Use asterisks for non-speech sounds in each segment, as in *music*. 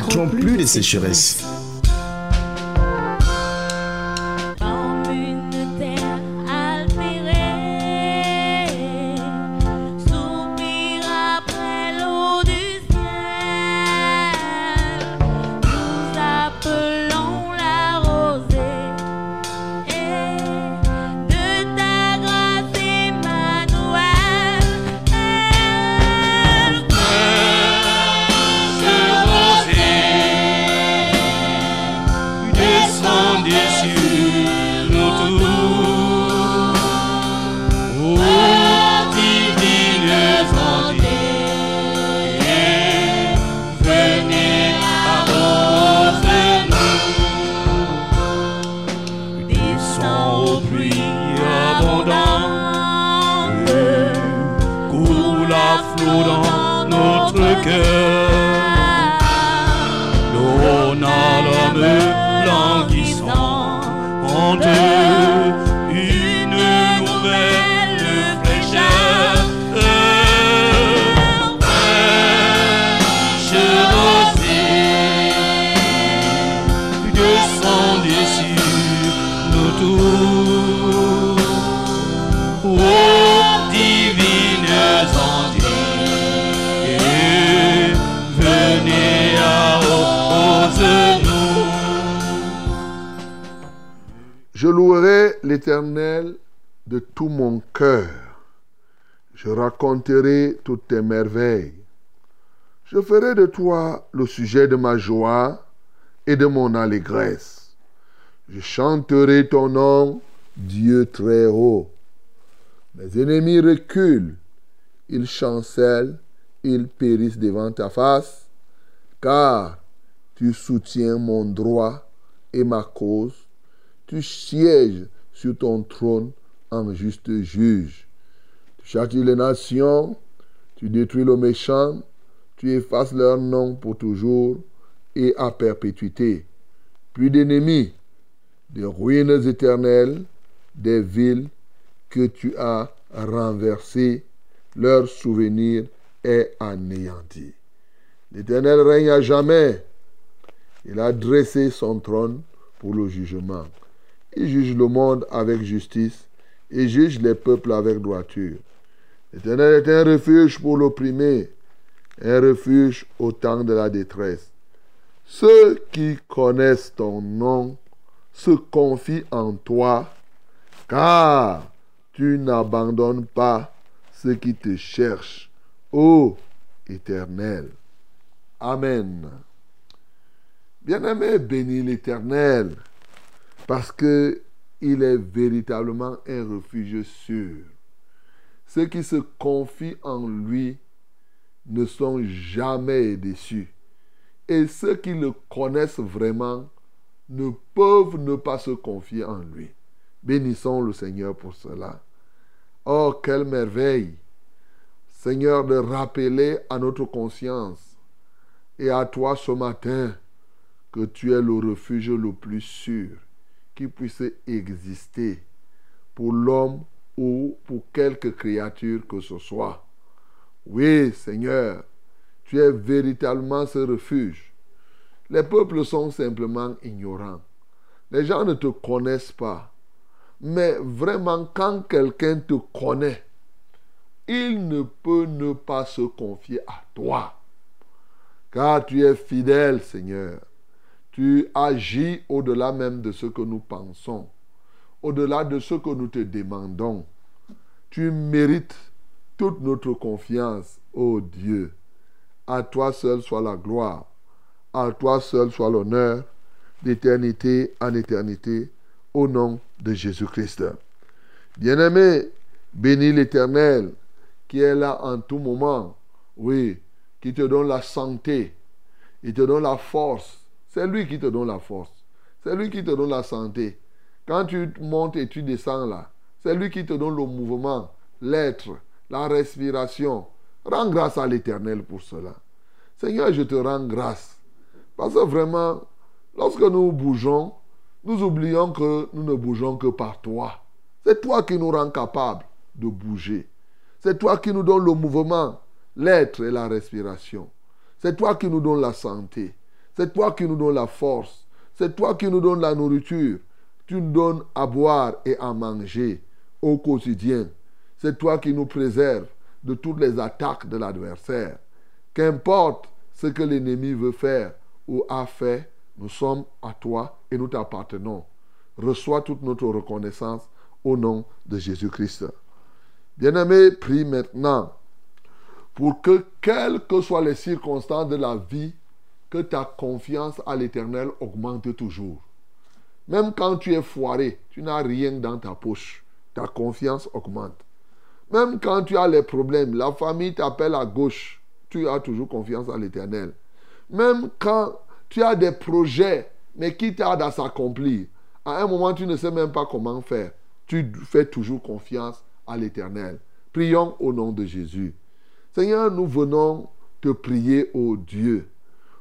connaîtront plus de sécheresse. Merveilles. Je ferai de toi le sujet de ma joie et de mon allégresse. Je chanterai ton nom, Dieu très haut. Mes ennemis reculent, ils chancellent, ils périssent devant ta face, car tu soutiens mon droit et ma cause, tu sièges sur ton trône en juste juge. Tu châties les nations, tu détruis le méchant, tu effaces leur nom pour toujours et à perpétuité. Plus d'ennemis, des ruines éternelles, des villes que tu as renversées, leur souvenir est anéanti. L'Éternel règne à jamais. Il a dressé son trône pour le jugement. Il juge le monde avec justice et juge les peuples avec droiture. L'Éternel est un refuge pour l'opprimé, un refuge au temps de la détresse. Ceux qui connaissent ton nom se confient en toi, car tu n'abandonnes pas ceux qui te cherchent, ô Éternel. Amen. Bien-aimé, bénis l'Éternel parce qu'il est véritablement un refuge sûr. Ceux qui se confient en lui ne sont jamais déçus. Et ceux qui le connaissent vraiment ne peuvent ne pas se confier en lui. Bénissons le Seigneur pour cela. Oh, quelle merveille, Seigneur, de rappeler à notre conscience et à toi ce matin que tu es le refuge le plus sûr qui puisse exister pour l'homme ou pour quelque créature que ce soit. Oui, Seigneur, tu es véritablement ce refuge. Les peuples sont simplement ignorants. Les gens ne te connaissent pas. Mais vraiment, quand quelqu'un te connaît, il ne peut ne pas se confier à toi. Car tu es fidèle, Seigneur. Tu agis au-delà même de ce que nous pensons, au-delà de ce que nous te demandons. Tu mérites toute notre confiance, ô Dieu. À toi seul soit la gloire, à toi seul soit l'honneur, d'éternité en éternité, au nom de Jésus-Christ. Bien-aimé, bénis l'Éternel qui est là en tout moment, oui, qui te donne la santé, Il te donne la force. C'est lui qui te donne la force. C'est lui qui te donne la santé. Quand tu montes et tu descends là, c'est lui qui te donne le mouvement, l'être, la respiration. Rends grâce à l'Éternel pour cela. Seigneur, je te rends grâce. Parce que vraiment, lorsque nous bougeons, nous oublions que nous ne bougeons que par toi. C'est toi qui nous rends capables de bouger. C'est toi qui nous donne le mouvement, l'être et la respiration. C'est toi qui nous donne la santé. C'est toi qui nous donne la force. C'est toi qui nous donne la nourriture. Tu donnes à boire et à manger au quotidien. C'est toi qui nous préserves de toutes les attaques de l'adversaire. Qu'importe ce que l'ennemi veut faire ou a fait, nous sommes à toi et nous t'appartenons. Reçois toute notre reconnaissance au nom de Jésus-Christ. Bien-aimé, prie maintenant pour que, quelles que soient les circonstances de la vie, que ta confiance à l'Éternel augmente toujours. Même quand tu es foiré, tu n'as rien dans ta poche, ta confiance augmente. Même quand tu as les problèmes, la famille t'appelle à gauche, tu as toujours confiance à l'Éternel. Même quand tu as des projets, mais qui tardent à s'accomplir, à un moment tu ne sais même pas comment faire, tu fais toujours confiance à l'Éternel. Prions au nom de Jésus. Seigneur, nous venons te prier, ô Dieu,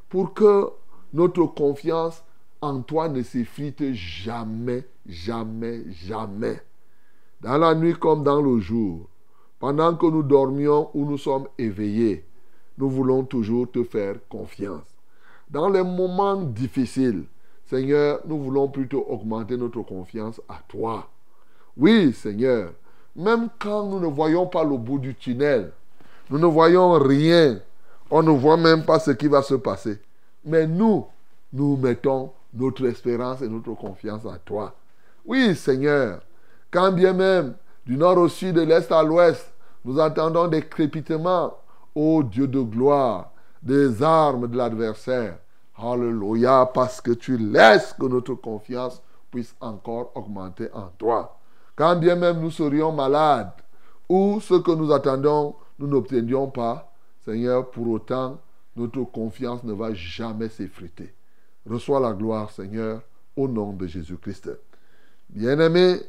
pour que notre confiance en toi ne s'effrite jamais, jamais, jamais. Dans la nuit comme dans le jour, pendant que nous dormions ou nous sommes éveillés, nous voulons toujours te faire confiance. Dans les moments difficiles, Seigneur, nous voulons plutôt augmenter notre confiance à toi. Oui, Seigneur, même quand nous ne voyons pas le bout du tunnel, nous ne voyons rien, on ne voit même pas ce qui va se passer. Mais nous, nous mettons notre espérance et notre confiance à toi. Oui, Seigneur, quand bien même du nord au sud, de l'est à l'ouest, nous entendons des crépitements, ô Dieu de gloire, des armes de l'adversaire. Alléluia, parce que tu laisses que notre confiance puisse encore augmenter en toi. Quand bien même nous serions malades, ou ce que nous attendons, nous n'obtenions pas, Seigneur, pour autant, notre confiance ne va jamais s'effriter. Reçois la gloire, Seigneur, au nom de Jésus-Christ. Bien-aimé,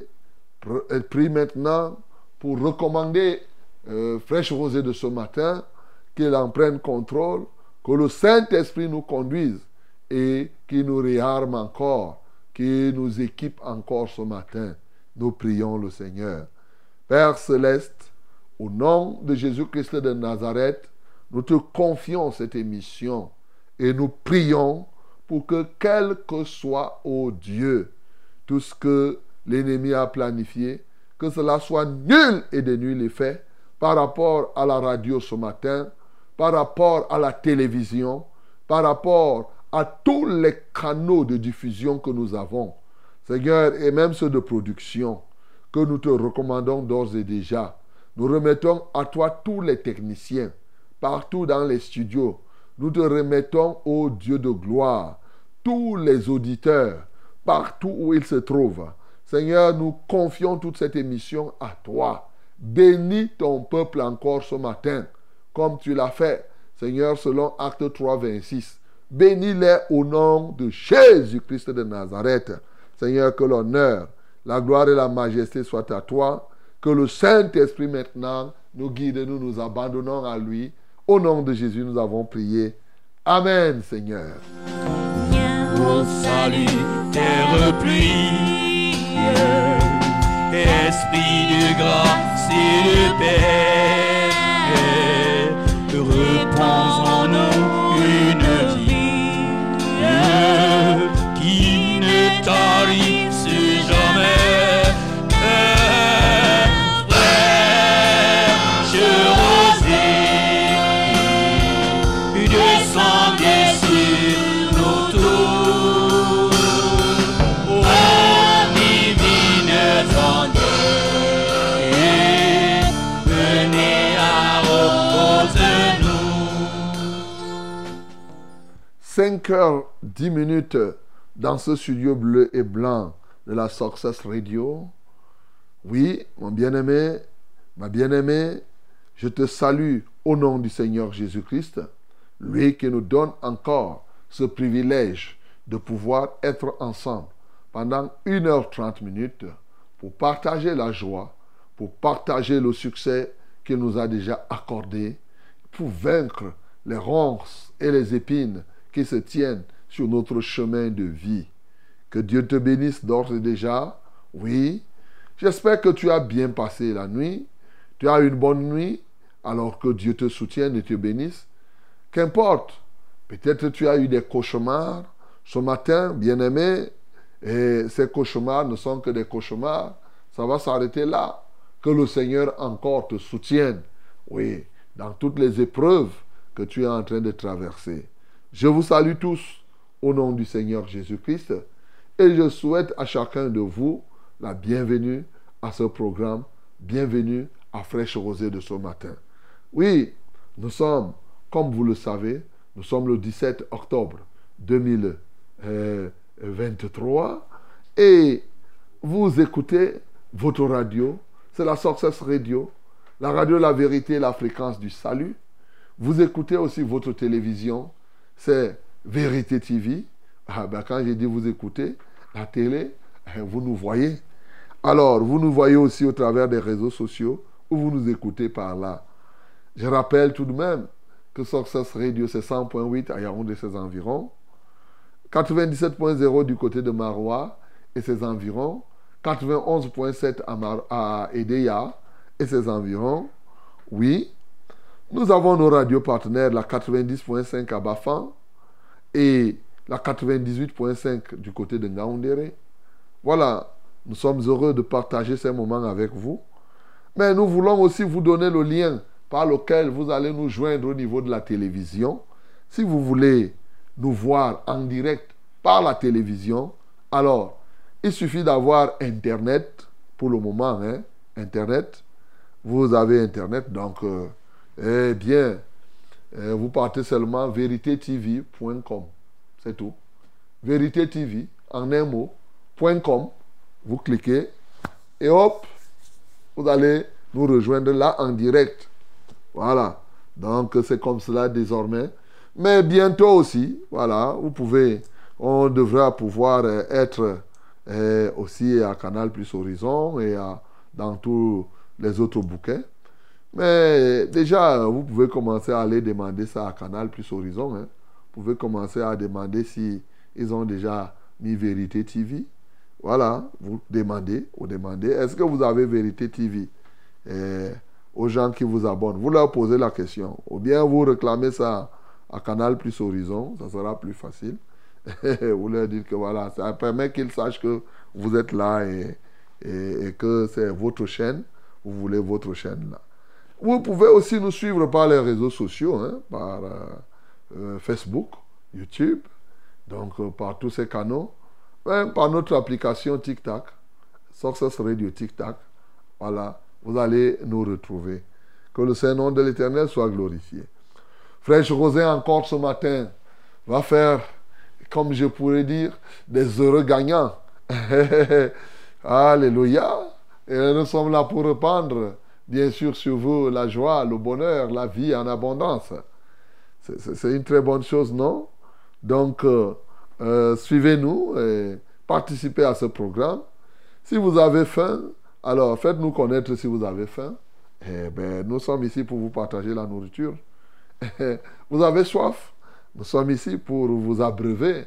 prie maintenant pour recommander euh, Fraîche Rosée de ce matin, qu'il en prenne contrôle, que le Saint-Esprit nous conduise et qu'il nous réarme encore, qu'il nous équipe encore ce matin. Nous prions le Seigneur. Père céleste, au nom de Jésus-Christ de Nazareth, nous te confions cette émission et nous prions pour que, quel que soit, ô Dieu, tout ce que l'ennemi a planifié, que cela soit nul et de nul effet par rapport à la radio ce matin, par rapport à la télévision, par rapport à tous les canaux de diffusion que nous avons, Seigneur, et même ceux de production, que nous te recommandons d'ores et déjà. Nous remettons à toi tous les techniciens, partout dans les studios. Nous te remettons, ô Dieu de gloire, tous les auditeurs, partout où ils se trouvent. Seigneur, nous confions toute cette émission à toi. Bénis ton peuple encore ce matin, comme tu l'as fait, Seigneur, selon Acte 3, 26. Bénis-les au nom de Jésus-Christ de Nazareth. Seigneur, que l'honneur, la gloire et la majesté soient à toi. Que le Saint-Esprit maintenant nous guide, nous nous abandonnons à lui. Au nom de Jésus, nous avons prié. Amen, Seigneur. Au salut, terre pluie, esprit de grâce et de paix, 5 heures 10 minutes dans ce studio bleu et blanc de la Success Radio. Oui, mon bien-aimé, ma bien-aimée, je te salue au nom du Seigneur Jésus-Christ. lui qui nous donne encore ce privilège de pouvoir être ensemble pendant 1h30 minutes pour partager la joie, pour partager le succès qu'il nous a déjà accordé, pour vaincre les ronces et les épines se tiennent sur notre chemin de vie. Que Dieu te bénisse d'ores et déjà. Oui. J'espère que tu as bien passé la nuit. Tu as une bonne nuit. Alors que Dieu te soutienne et te bénisse. Qu'importe. Peut-être tu as eu des cauchemars ce matin, bien-aimé. Et ces cauchemars ne sont que des cauchemars. Ça va s'arrêter là. Que le Seigneur encore te soutienne. Oui, dans toutes les épreuves que tu es en train de traverser. Je vous salue tous au nom du Seigneur Jésus-Christ et je souhaite à chacun de vous la bienvenue à ce programme. Bienvenue à Fraîche Rosée de ce matin. Oui, nous sommes, comme vous le savez, nous sommes le 17 octobre 2023 et vous écoutez votre radio, c'est la Success Radio, la radio La Vérité, la fréquence du salut. Vous écoutez aussi votre télévision, c'est Vérité TV. Ah ben quand j'ai dit vous écoutez, la télé, eh, vous nous voyez. Alors, vous nous voyez aussi au travers des réseaux sociaux ou vous nous écoutez par là. Je rappelle tout de même que Success Radio, c'est 100.8 à Yaoundé et ses environs, 97.0 du côté de Marois et ses environs, 91.7 à, à Edeya et ses environs. Oui, nous avons nos radios partenaires, la 90.5 à Bafan et la 98.5 du côté de Ngaoundéré. Voilà, nous sommes heureux de partager ces moments avec vous. Mais nous voulons aussi vous donner le lien par lequel vous allez nous joindre au niveau de la télévision. Si vous voulez nous voir en direct par la télévision, alors il suffit d'avoir Internet pour le moment. Hein, Internet. Vous avez Internet, donc, euh, eh bien, euh, vous partez seulement tv.com. C'est tout. Vérité TV, en un mot, .com. Vous cliquez et hop, vous allez nous rejoindre là en direct. Voilà. Donc c'est comme cela désormais. Mais bientôt aussi, voilà, vous pouvez, on devra pouvoir euh, être euh, aussi à Canal Plus Horizon et dans tous les autres bouquets. Mais déjà, vous pouvez commencer à aller demander ça à Canal Plus Horizon. Hein. Vous pouvez commencer à demander si ils ont déjà mis Vérité TV. Voilà, vous demandez, vous demandez, est-ce que vous avez Vérité TV Et aux gens qui vous abonnent, vous leur posez la question. Ou bien vous réclamez ça à Canal Plus Horizon, ça sera plus facile. *laughs* vous leur dites que voilà, ça permet qu'ils sachent que vous êtes là et, et, que c'est votre chaîne, vous voulez votre chaîne là. Vous pouvez aussi nous suivre par les réseaux sociaux, hein, par euh, euh, Facebook, YouTube, donc euh, par tous ces canaux, même par notre application TikTok, Success Radio TikTok. Voilà, vous allez nous retrouver. Que le Saint-Nom de l'Éternel soit glorifié. Frère José, encore ce matin, va faire, comme je pourrais dire, des heureux gagnants. *laughs* Alléluia. Et nous sommes là pour répandre, bien sûr, sur vous la joie, le bonheur, la vie en abondance. C'est une très bonne chose, non? Donc, euh, euh, suivez-nous et participez à ce programme. Si vous avez faim, alors faites-nous connaître si vous avez faim. Eh ben, nous sommes ici pour vous partager la nourriture. *laughs* vous avez soif, nous sommes ici pour vous abreuver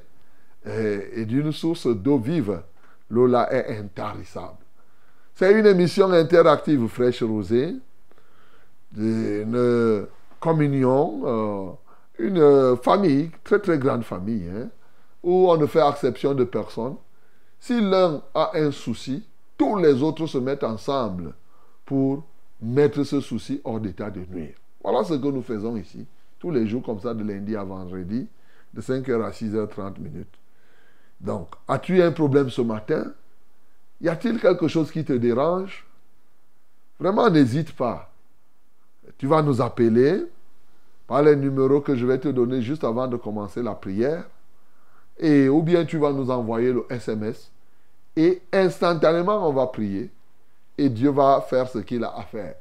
et, d'une source d'eau vive. L'eau là est intarissable. C'est une émission interactive fraîche rosée, une communion, euh, une famille, très très grande famille, hein, où on ne fait exception de personne. Si l'un a un souci, tous les autres se mettent ensemble pour mettre ce souci hors d'état de nuire. Voilà ce que nous faisons ici, tous les jours comme ça, de lundi à vendredi, de 5h à 6h30 minutes. Donc, as-tu un problème ce matin? Y a-t-il quelque chose qui te dérange? Vraiment, n'hésite pas. Tu vas nous appeler par les numéros que je vais te donner juste avant de commencer la prière. Et ou bien tu vas nous envoyer le SMS et instantanément on va prier et Dieu va faire ce qu'il a à faire.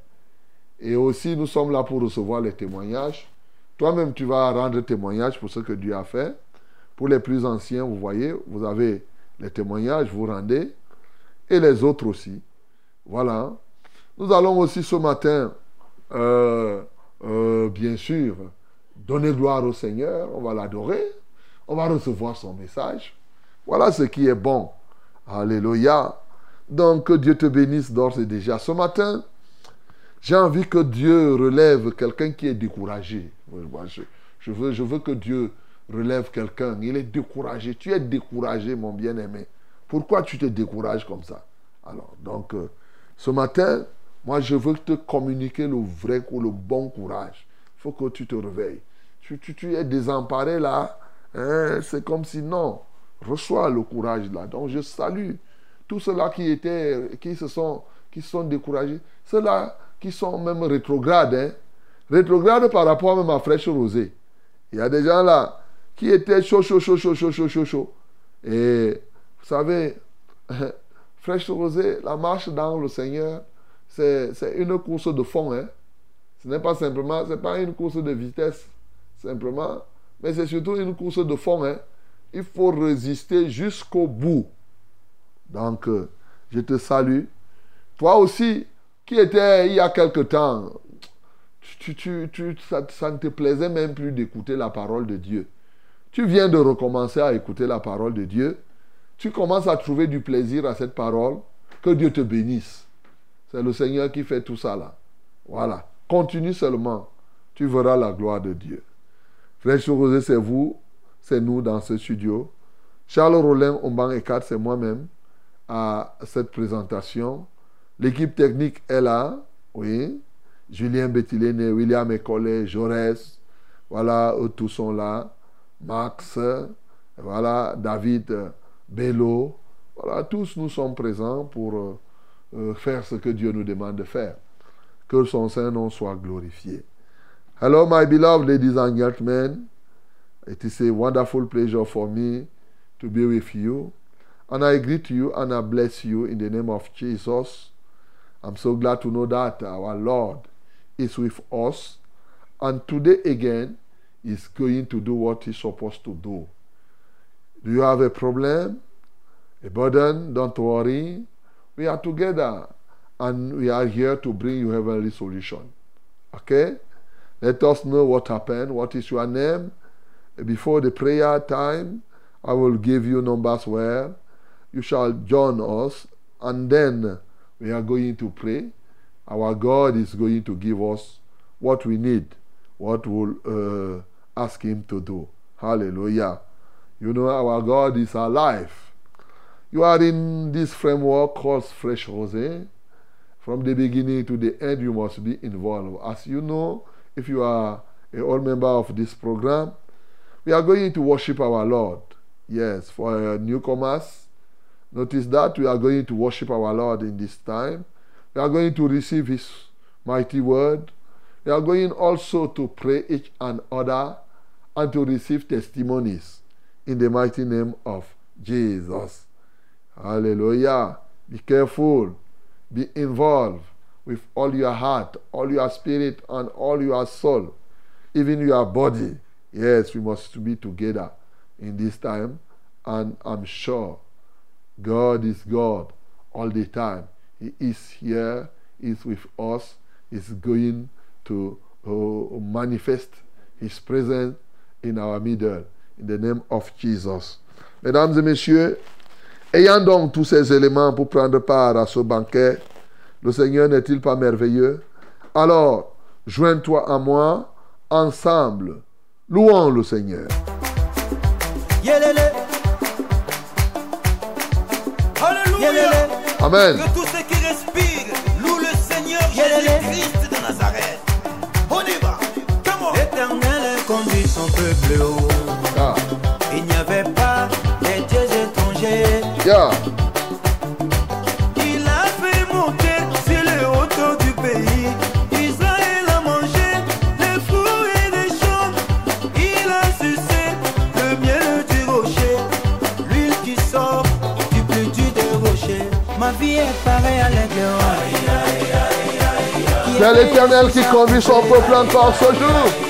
Et aussi nous sommes là pour recevoir les témoignages Toi-même, tu vas rendre témoignage pour ce que Dieu a fait. Pour les plus anciens, vous voyez, vous avez les témoignages, vous rendez. Et les autres aussi. Voilà. Nous allons aussi ce matin, euh, euh, bien sûr, donner gloire au Seigneur. On va l'adorer. On va recevoir son message. Voilà ce qui est bon. Alléluia. Donc, que Dieu te bénisse d'ores et déjà. Ce matin, j'ai envie que Dieu relève quelqu'un qui est découragé. Je, veux, je veux que Dieu relève quelqu'un. Il est découragé. Tu es découragé, mon bien-aimé. Pourquoi tu te décourages comme ça? Alors, donc, euh, ce matin, moi, je veux te communiquer le vrai ou le bon courage. Il faut que tu te réveilles. Tu, es désemparé là. Hein? C'est comme si non. Reçois le courage là. Donc, je salue tous ceux-là qui étaient, qui se sont, qui sont découragés. Ceux-là qui sont même rétrogrades. Hein? Rétrogrades par rapport même à Fraîche Rosée. Il y a des gens là qui étaient chaud, chaud, chaud, chaud, chaud, chaud, chaud, chaud. Et vous savez, *laughs* Fraîche Rosée, la marche dans le Seigneur, c'est une course de fond. Hein? Ce n'est pas simplement, ce n'est pas une course de vitesse, simplement, mais c'est surtout une course de fond. Hein? Il faut résister jusqu'au bout. Donc, euh, je te salue. Toi aussi, qui était il y a quelque temps, tu, tu, ça, ça, ne te plaisait même plus d'écouter la parole de Dieu. Tu viens de recommencer à écouter la parole de Dieu. Tu commences à trouver du plaisir à cette parole. Que Dieu te bénisse. C'est le Seigneur qui fait tout ça là. Voilà. Continue seulement. Tu verras la gloire de Dieu. Frère Chorosé, c'est vous, c'est nous dans ce studio. Charles Rollin, Omban et 4, c'est moi-même à cette présentation. L'équipe technique est là, oui. Julien Bettilene, William Écollet, Jaurès, voilà, eux tous sont là. Max, voilà, David Bello, voilà, tous nous sommes présents pour euh, euh, faire ce que Dieu nous demande de faire. Que son Saint-Nom soit glorifié. Hello, my beloved ladies and gentlemen. It is a wonderful pleasure for me to be with you. And I greet you and I bless you in the name of Jesus. I'm so glad to know that our Lord is with us. And today again, is going to do what he's supposed to do. Do you have a problem? A burden? Don't worry. We are together and we are here to bring you heavenly solution. Okay? Let us know what happened. What is your name? Before the prayer time, I will give you numbers where you shall join us, and then we are going to pray. Our God is going to give us what we need, what we'll uh, ask Him to do. Hallelujah. You know, our God is alive. You are in this framework called Fresh Rosé. From the beginning to the end, you must be involved. As you know, if you are a old member of this program, we are going to worship our Lord. Yes, for newcomers, Notice that we are going to worship our Lord in this time. We are going to receive His mighty word. We are going also to pray each and other and to receive testimonies in the mighty name of Jesus. Hallelujah. Be careful. Be involved with all your heart, all your spirit, and all your soul, even your body. Yes, we must be together in this time. And I'm sure God is God all the time. He is here, He is with us, He's going to uh, manifest His presence in our middle, in the name of Jesus. Mesdames et messieurs, ayant donc tous ces éléments pour prendre part à ce banquet, le Seigneur n'est-il pas merveilleux? Alors, joins-toi à moi, ensemble, louons le Seigneur. Amen. Que tous ceux qui respirent louent le Seigneur Jésus-Christ de Nazareth. On y va. L'éternel conduit son peuple haut. Il n'y avait pas des dieux étrangers. Yeah. Il a fait monter sur le haut du pays. Israël a mangé les fruits et les champs. Il a sucé le miel du rocher. L'huile qui sort du plus dur des rochers. Ma vie est pareille à l'intérieur. C'est l'Éternel qui conduit son peuple encore ce jour.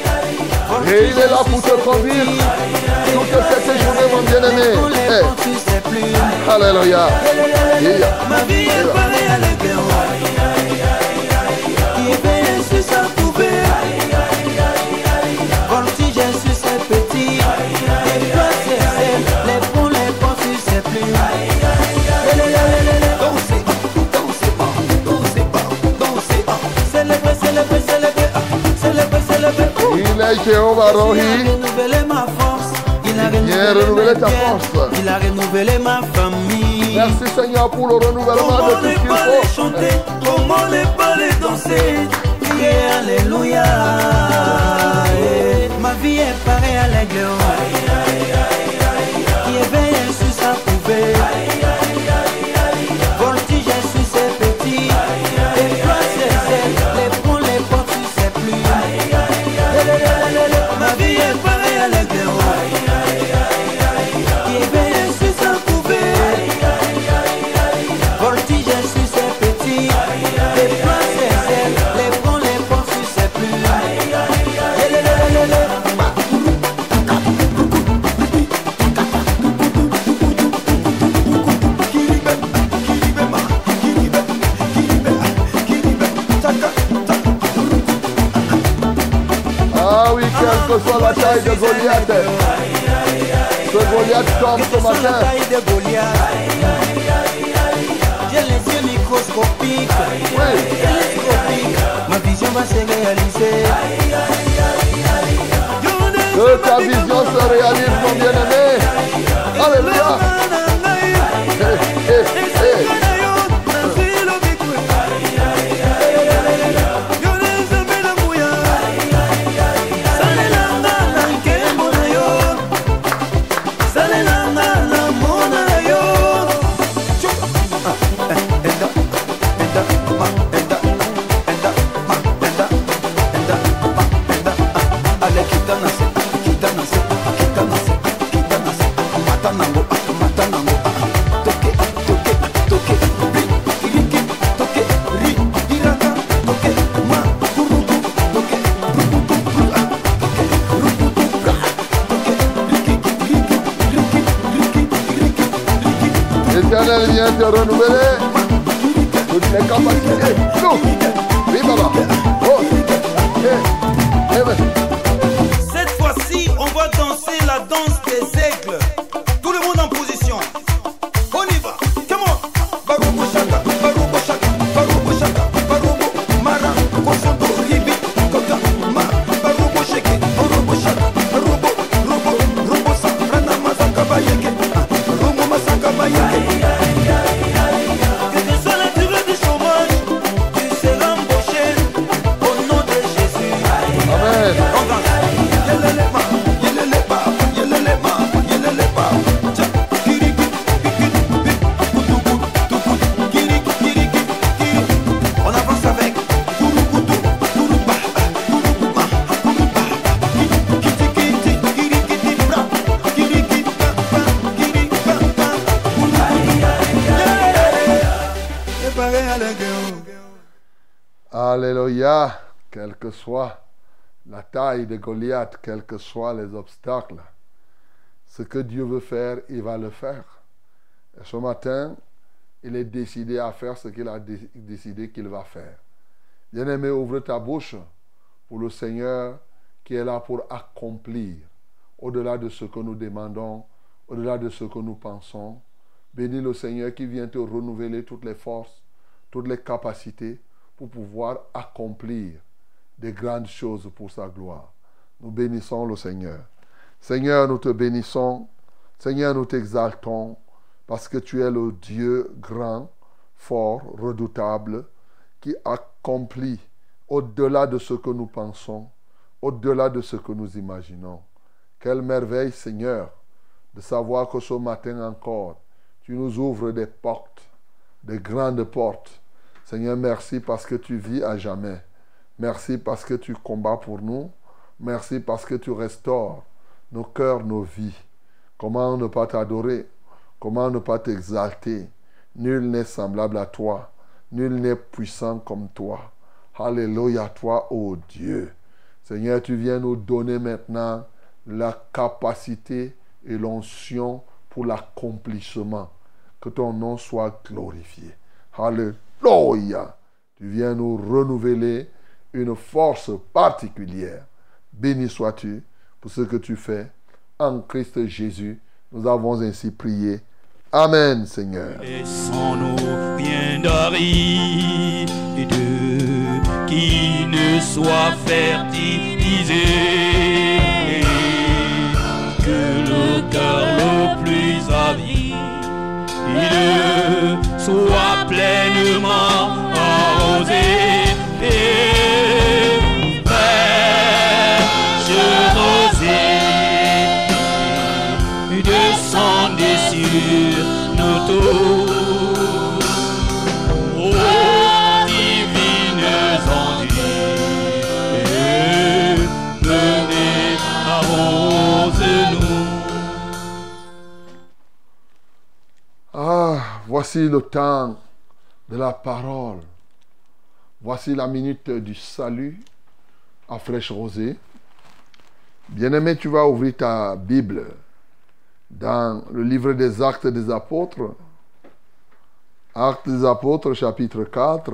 Et il est là pour te conduire. Toute cette journée, mon bien-aimé. Eh. Alléluia. Jéhovah Il a Rohi. renouvelé ma force. Il a renouvelé, ta force. Il a renouvelé ma famille. Merci Seigneur pour le renouvellement de Comment tout ne ce qu'il faut. chanter Comment ne pas les danser Crier Alléluia Ma vie est pareille à l'aigle de Goliath, quels que soient les obstacles, ce que Dieu veut faire, il va le faire. Et ce matin, il est décidé à faire ce qu'il a dé- décidé qu'il va faire. Bien-aimé, ouvre ta bouche pour le Seigneur qui est là pour accomplir au-delà de ce que nous demandons, au-delà de ce que nous pensons. Bénis le Seigneur qui vient te renouveler toutes les forces, toutes les capacités pour pouvoir accomplir des grandes choses pour sa gloire. Nous bénissons le Seigneur. Seigneur, nous te bénissons. Seigneur, nous t'exaltons parce que tu es le Dieu grand, fort, redoutable, qui accomplit au-delà de ce que nous pensons, au-delà de ce que nous imaginons. Quelle merveille, Seigneur, de savoir que ce matin encore, tu nous ouvres des portes, des grandes portes. Seigneur, merci parce que tu vis à jamais. Merci parce que tu combats pour nous. Merci parce que tu restaures nos cœurs, nos vies. Comment ne pas t'adorer? Comment ne pas t'exalter? Nul n'est semblable à toi. Nul n'est puissant comme toi. Alléluia, toi, ô Dieu. Seigneur, tu viens nous donner maintenant la capacité et l'onction pour l'accomplissement. Que ton nom soit glorifié. Alléluia. Tu viens nous renouveler une force particulière. Béni sois-tu pour ce que tu fais. En Christ Jésus, nous avons ainsi prié. Amen, Seigneur. Laissons-nous bien d'aride qui ne soit fertilisé. Que le cœur le plus avide soit pleinement Ah, voici le temps de la parole. Voici la minute du salut à fraîche rosée. Bien-aimé, tu vas ouvrir ta Bible dans le livre des Actes des Apôtres. Actes des Apôtres, chapitre 4,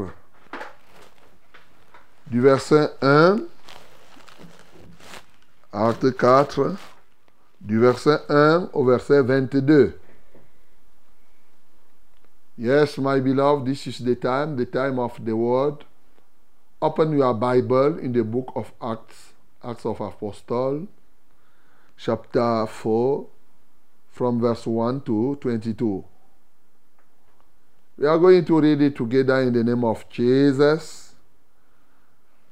du verset 1. Acte 4, du verset 1 au verset 22. Yes, my beloved, this is the time, the time of the word. Open your Bible in the book of Acts, Acts of Apostles, chapter 4, from verse 1 to 22. We are going to read it together in the name of Jesus.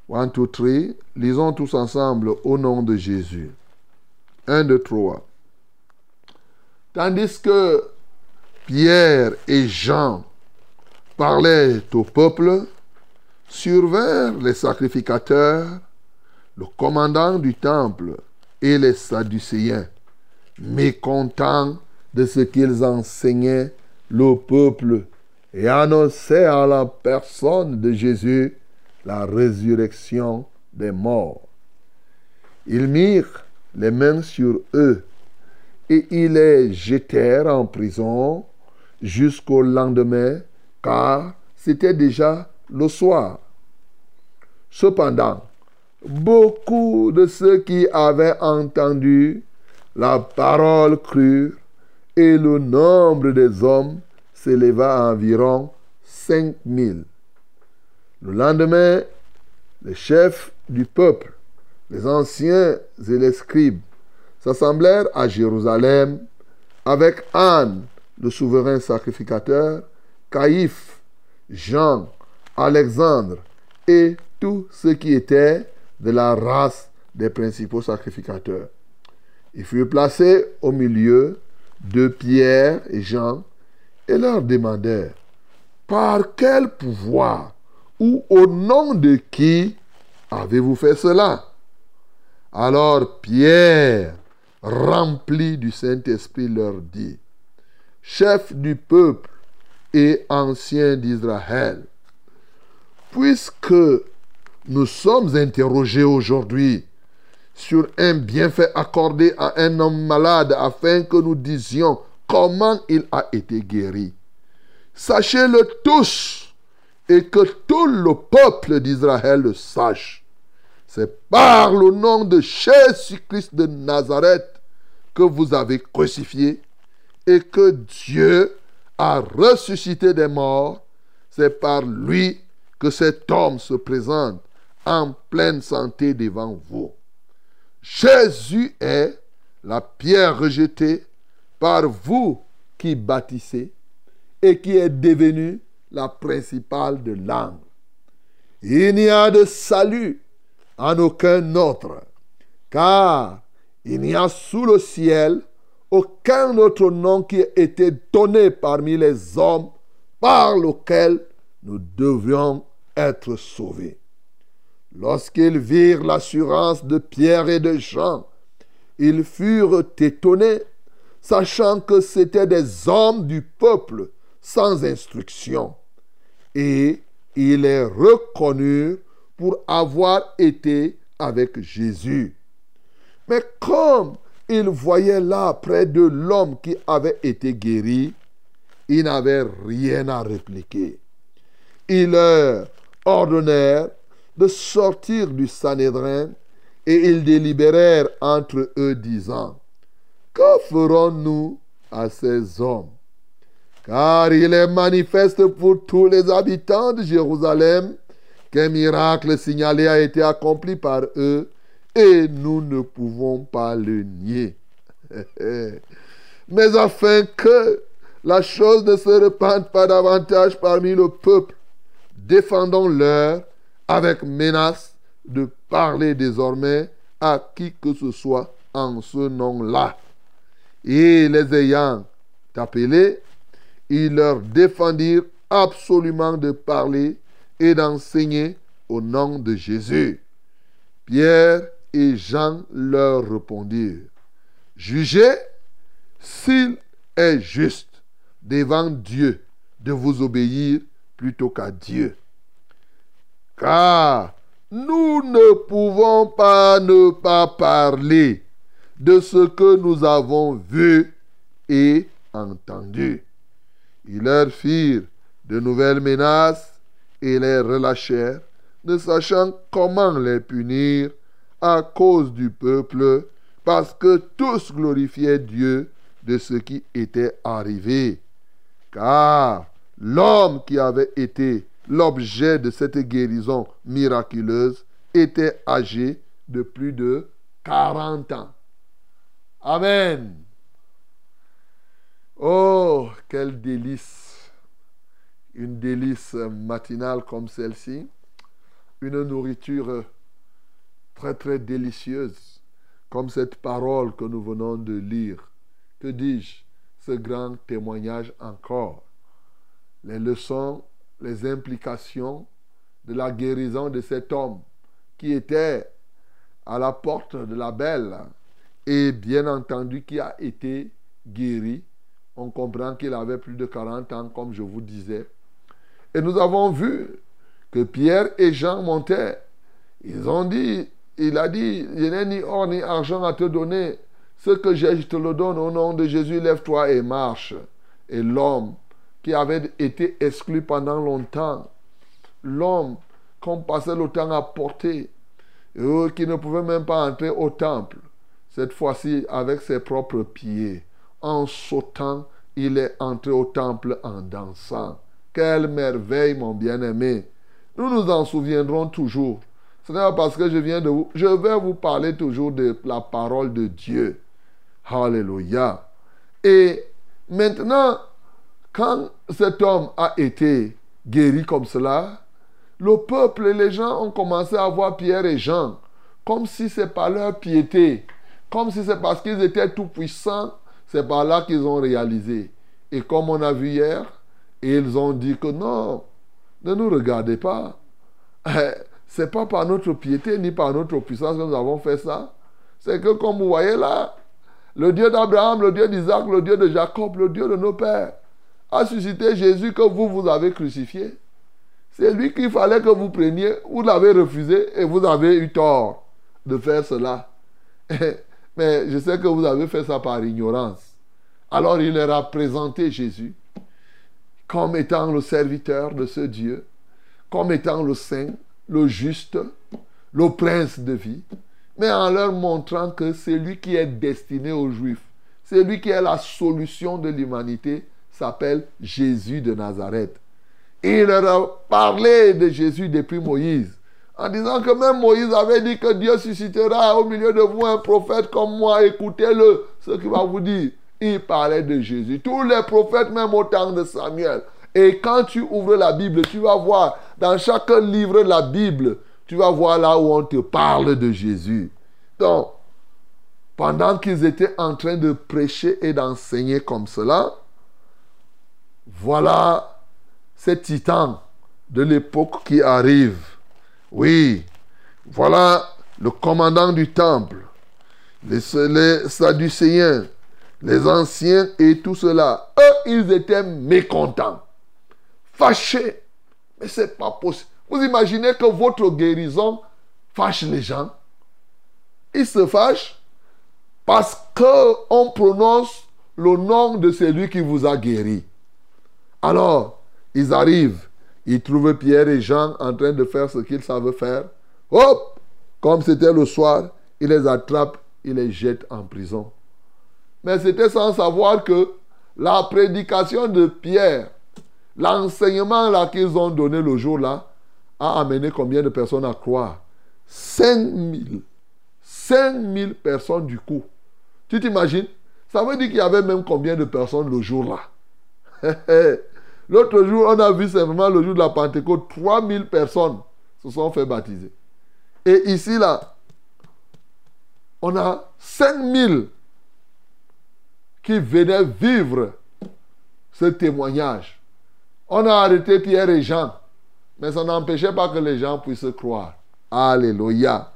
1, 2, 3. Lisons tous ensemble au nom de Jésus. 1, 2, 3. Tandis que Pierre et Jean parlaient au peuple, survinrent les sacrificateurs, le commandant du temple et les Sadducéens, mécontents de ce qu'ils enseignaient le peuple et annonçaient à la personne de Jésus la résurrection des morts. Ils mirent les mains sur eux et ils les jetèrent en prison jusqu'au lendemain, car c'était déjà le soir. Cependant, beaucoup de ceux qui avaient entendu la parole crurent, et le nombre des hommes s'éleva à environ cinq mille. Le lendemain, les chefs du peuple, les anciens et les scribes, s'assemblèrent à Jérusalem avec Anne, le souverain sacrificateur, Caïphe, Jean, Alexandre et tous ceux qui étaient de la race des principaux sacrificateurs. Ils furent placés au milieu de Pierre et Jean et leur demandèrent, par quel pouvoir ou au nom de qui avez-vous fait cela? Alors Pierre, rempli du Saint-Esprit, leur dit, chef du peuple et ancien d'Israël, puisque nous sommes interrogés aujourd'hui sur un bienfait accordé à un homme malade afin que nous disions comment il a été guéri. Sachez-le tous et que tout le peuple d'Israël le sache. C'est par le nom de Jésus-Christ de Nazareth que vous avez crucifié et que Dieu a ressuscité des morts. C'est par lui que cet homme se présente en pleine santé devant vous. Jésus est la pierre rejetée par vous qui bâtissez et qui est devenue la principale de l'angle. Il n'y a de salut en aucun autre, car il n'y a sous le ciel aucun autre nom qui ait été donné parmi les hommes par lequel nous devions être sauvés. Lorsqu'ils virent l'assurance de Pierre et de Jean, ils furent étonnés, sachant que c'étaient des hommes du peuple sans instruction. Et ils les reconnurent pour avoir été avec Jésus. Mais comme ils voyaient là près de l'homme qui avait été guéri, ils n'avaient rien à répliquer. Ils leur ordonnèrent de sortir du Sanhédrin et ils délibérèrent entre eux disant, Que ferons-nous à ces hommes? Car il est manifeste pour tous les habitants de Jérusalem qu'un miracle signalé a été accompli par eux et nous ne pouvons pas le nier. *laughs* Mais afin que la chose ne se répande pas davantage parmi le peuple, défendons-leur avec menace de parler désormais à qui que ce soit en ce nom-là. Et les ayant appelés, ils leur défendirent absolument de parler et d'enseigner au nom de Jésus. Pierre et Jean leur répondirent, Jugez s'il est juste devant Dieu de vous obéir plutôt qu'à Dieu. Car nous ne pouvons pas ne pas parler de ce que nous avons vu et entendu. Ils leur firent de nouvelles menaces et les relâchèrent, ne sachant comment les punir à cause du peuple, parce que tous glorifiaient Dieu de ce qui était arrivé. Car l'homme qui avait été l'objet de cette guérison miraculeuse était âgé de plus de 40 ans. Amen. Oh, quel délice. Une délice matinale comme celle-ci. Une nourriture très très délicieuse, comme cette parole que nous venons de lire. Que dis-je? Ce grand témoignage encore. Les leçons, les implications de la guérison de cet homme qui était à la porte de la belle et bien entendu qui a été guéri. On comprend qu'il avait plus de 40 ans, comme je vous disais. Et nous avons vu que Pierre et Jean montaient. Ils ont dit, il a dit, je n'ai ni or ni argent à te donner. Ce que j'ai, je te le donne au nom de Jésus. Lève-toi et marche. Et l'homme qui avait été exclu pendant longtemps, l'homme qu'on passait le temps à porter, qui ne pouvait même pas entrer au temple, cette fois-ci avec ses propres pieds, en sautant, il est entré au temple en dansant. Quelle merveille, mon bien-aimé. Nous nous en souviendrons toujours. Ce n'est pas parce que je viens de vous. Je vais vous parler toujours de la parole de Dieu. Alléluia. Et maintenant, quand cet homme a été guéri comme cela, le peuple et les gens ont commencé à voir Pierre et Jean comme si c'est par leur piété, comme si c'est parce qu'ils étaient tout puissants, c'est par là qu'ils ont réalisé. Et comme on a vu hier, ils ont dit que non, ne nous regardez pas. *laughs* C'est pas par notre piété ni par notre puissance que nous avons fait ça. C'est que comme vous voyez là, le Dieu d'Abraham, le Dieu d'Isaac, le Dieu de Jacob, le Dieu de nos pères, a suscité Jésus que vous, vous avez crucifié. C'est lui qu'il fallait que vous preniez. Vous l'avez refusé et vous avez eu tort de faire cela. *laughs* Mais je sais que vous avez fait ça par ignorance. Alors il leur a présenté Jésus comme étant le serviteur de ce Dieu, comme étant le saint, le juste, le prince de vie, mais en leur montrant que c'est lui qui est destiné aux Juifs, c'est lui qui est la solution de l'humanité, s'appelle Jésus de Nazareth. Et il leur a parlé de Jésus depuis Moïse, en disant que même Moïse avait dit que Dieu suscitera au milieu de vous un prophète comme moi, écoutez-le, ce qu'il va vous dire. Il parlait de Jésus. Tous les prophètes, même au temps de Samuel. Et quand tu ouvres la Bible, tu vas voir, dans chaque livre de la Bible, tu vas voir là où on te parle de Jésus. Donc, pendant qu'ils étaient en train de prêcher et d'enseigner comme cela, voilà ces titans de l'époque qui arrivent. Oui, voilà le commandant du temple, les, les Sadducéens, les anciens et tout cela. Eux, ils étaient mécontents, fâchés. Mais c'est pas possible. Vous imaginez que votre guérison fâche les gens ils se fâchent parce qu'on prononce le nom de celui qui vous a guéri. Alors, ils arrivent, ils trouvent Pierre et Jean en train de faire ce qu'ils savent faire. Hop Comme c'était le soir, ils les attrapent, ils les jettent en prison. Mais c'était sans savoir que la prédication de Pierre, l'enseignement là qu'ils ont donné le jour-là, a amené combien de personnes à croire? 5000. 5000 personnes du coup. Tu t'imagines? Ça veut dire qu'il y avait même combien de personnes le jour-là *laughs* L'autre jour, on a vu simplement le jour de la Pentecôte, 3000 personnes se sont fait baptiser. Et ici, là, on a 5000 qui venaient vivre ce témoignage. On a arrêté Pierre et Jean, mais ça n'empêchait pas que les gens puissent croire. Alléluia.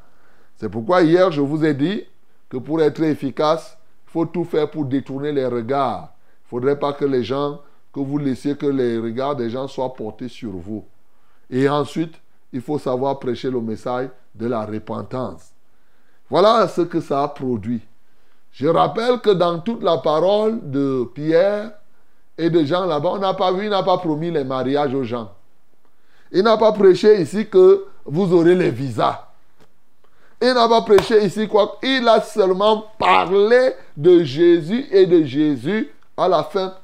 C'est pourquoi hier, je vous ai dit que pour être efficace, il faut tout faire pour détourner les regards. Il ne faudrait pas que les gens, vous laissiez que les regards des gens soient portés sur vous. Et ensuite, il faut savoir prêcher le message de la repentance. Voilà ce que ça a produit. Je rappelle que dans toute la parole de Pierre et de Jean là-bas, on n'a pas vu, il n'a pas promis les mariages aux gens. Il n'a pas prêché ici que vous aurez les visas. Il n'a pas prêché ici quoi. Il a seulement parlé de Jésus et de Jésus. À la fin,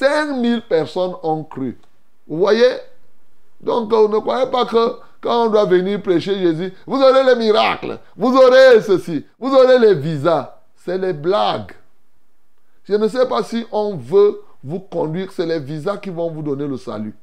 5000 personnes ont cru. Vous voyez? Donc, ne croyez pas que quand on doit venir prêcher Jésus, vous aurez les miracles, vous aurez ceci, vous aurez les visas c'est les blagues. Je ne sais pas si on veut vous conduire, c'est les visas qui vont vous donner le salut.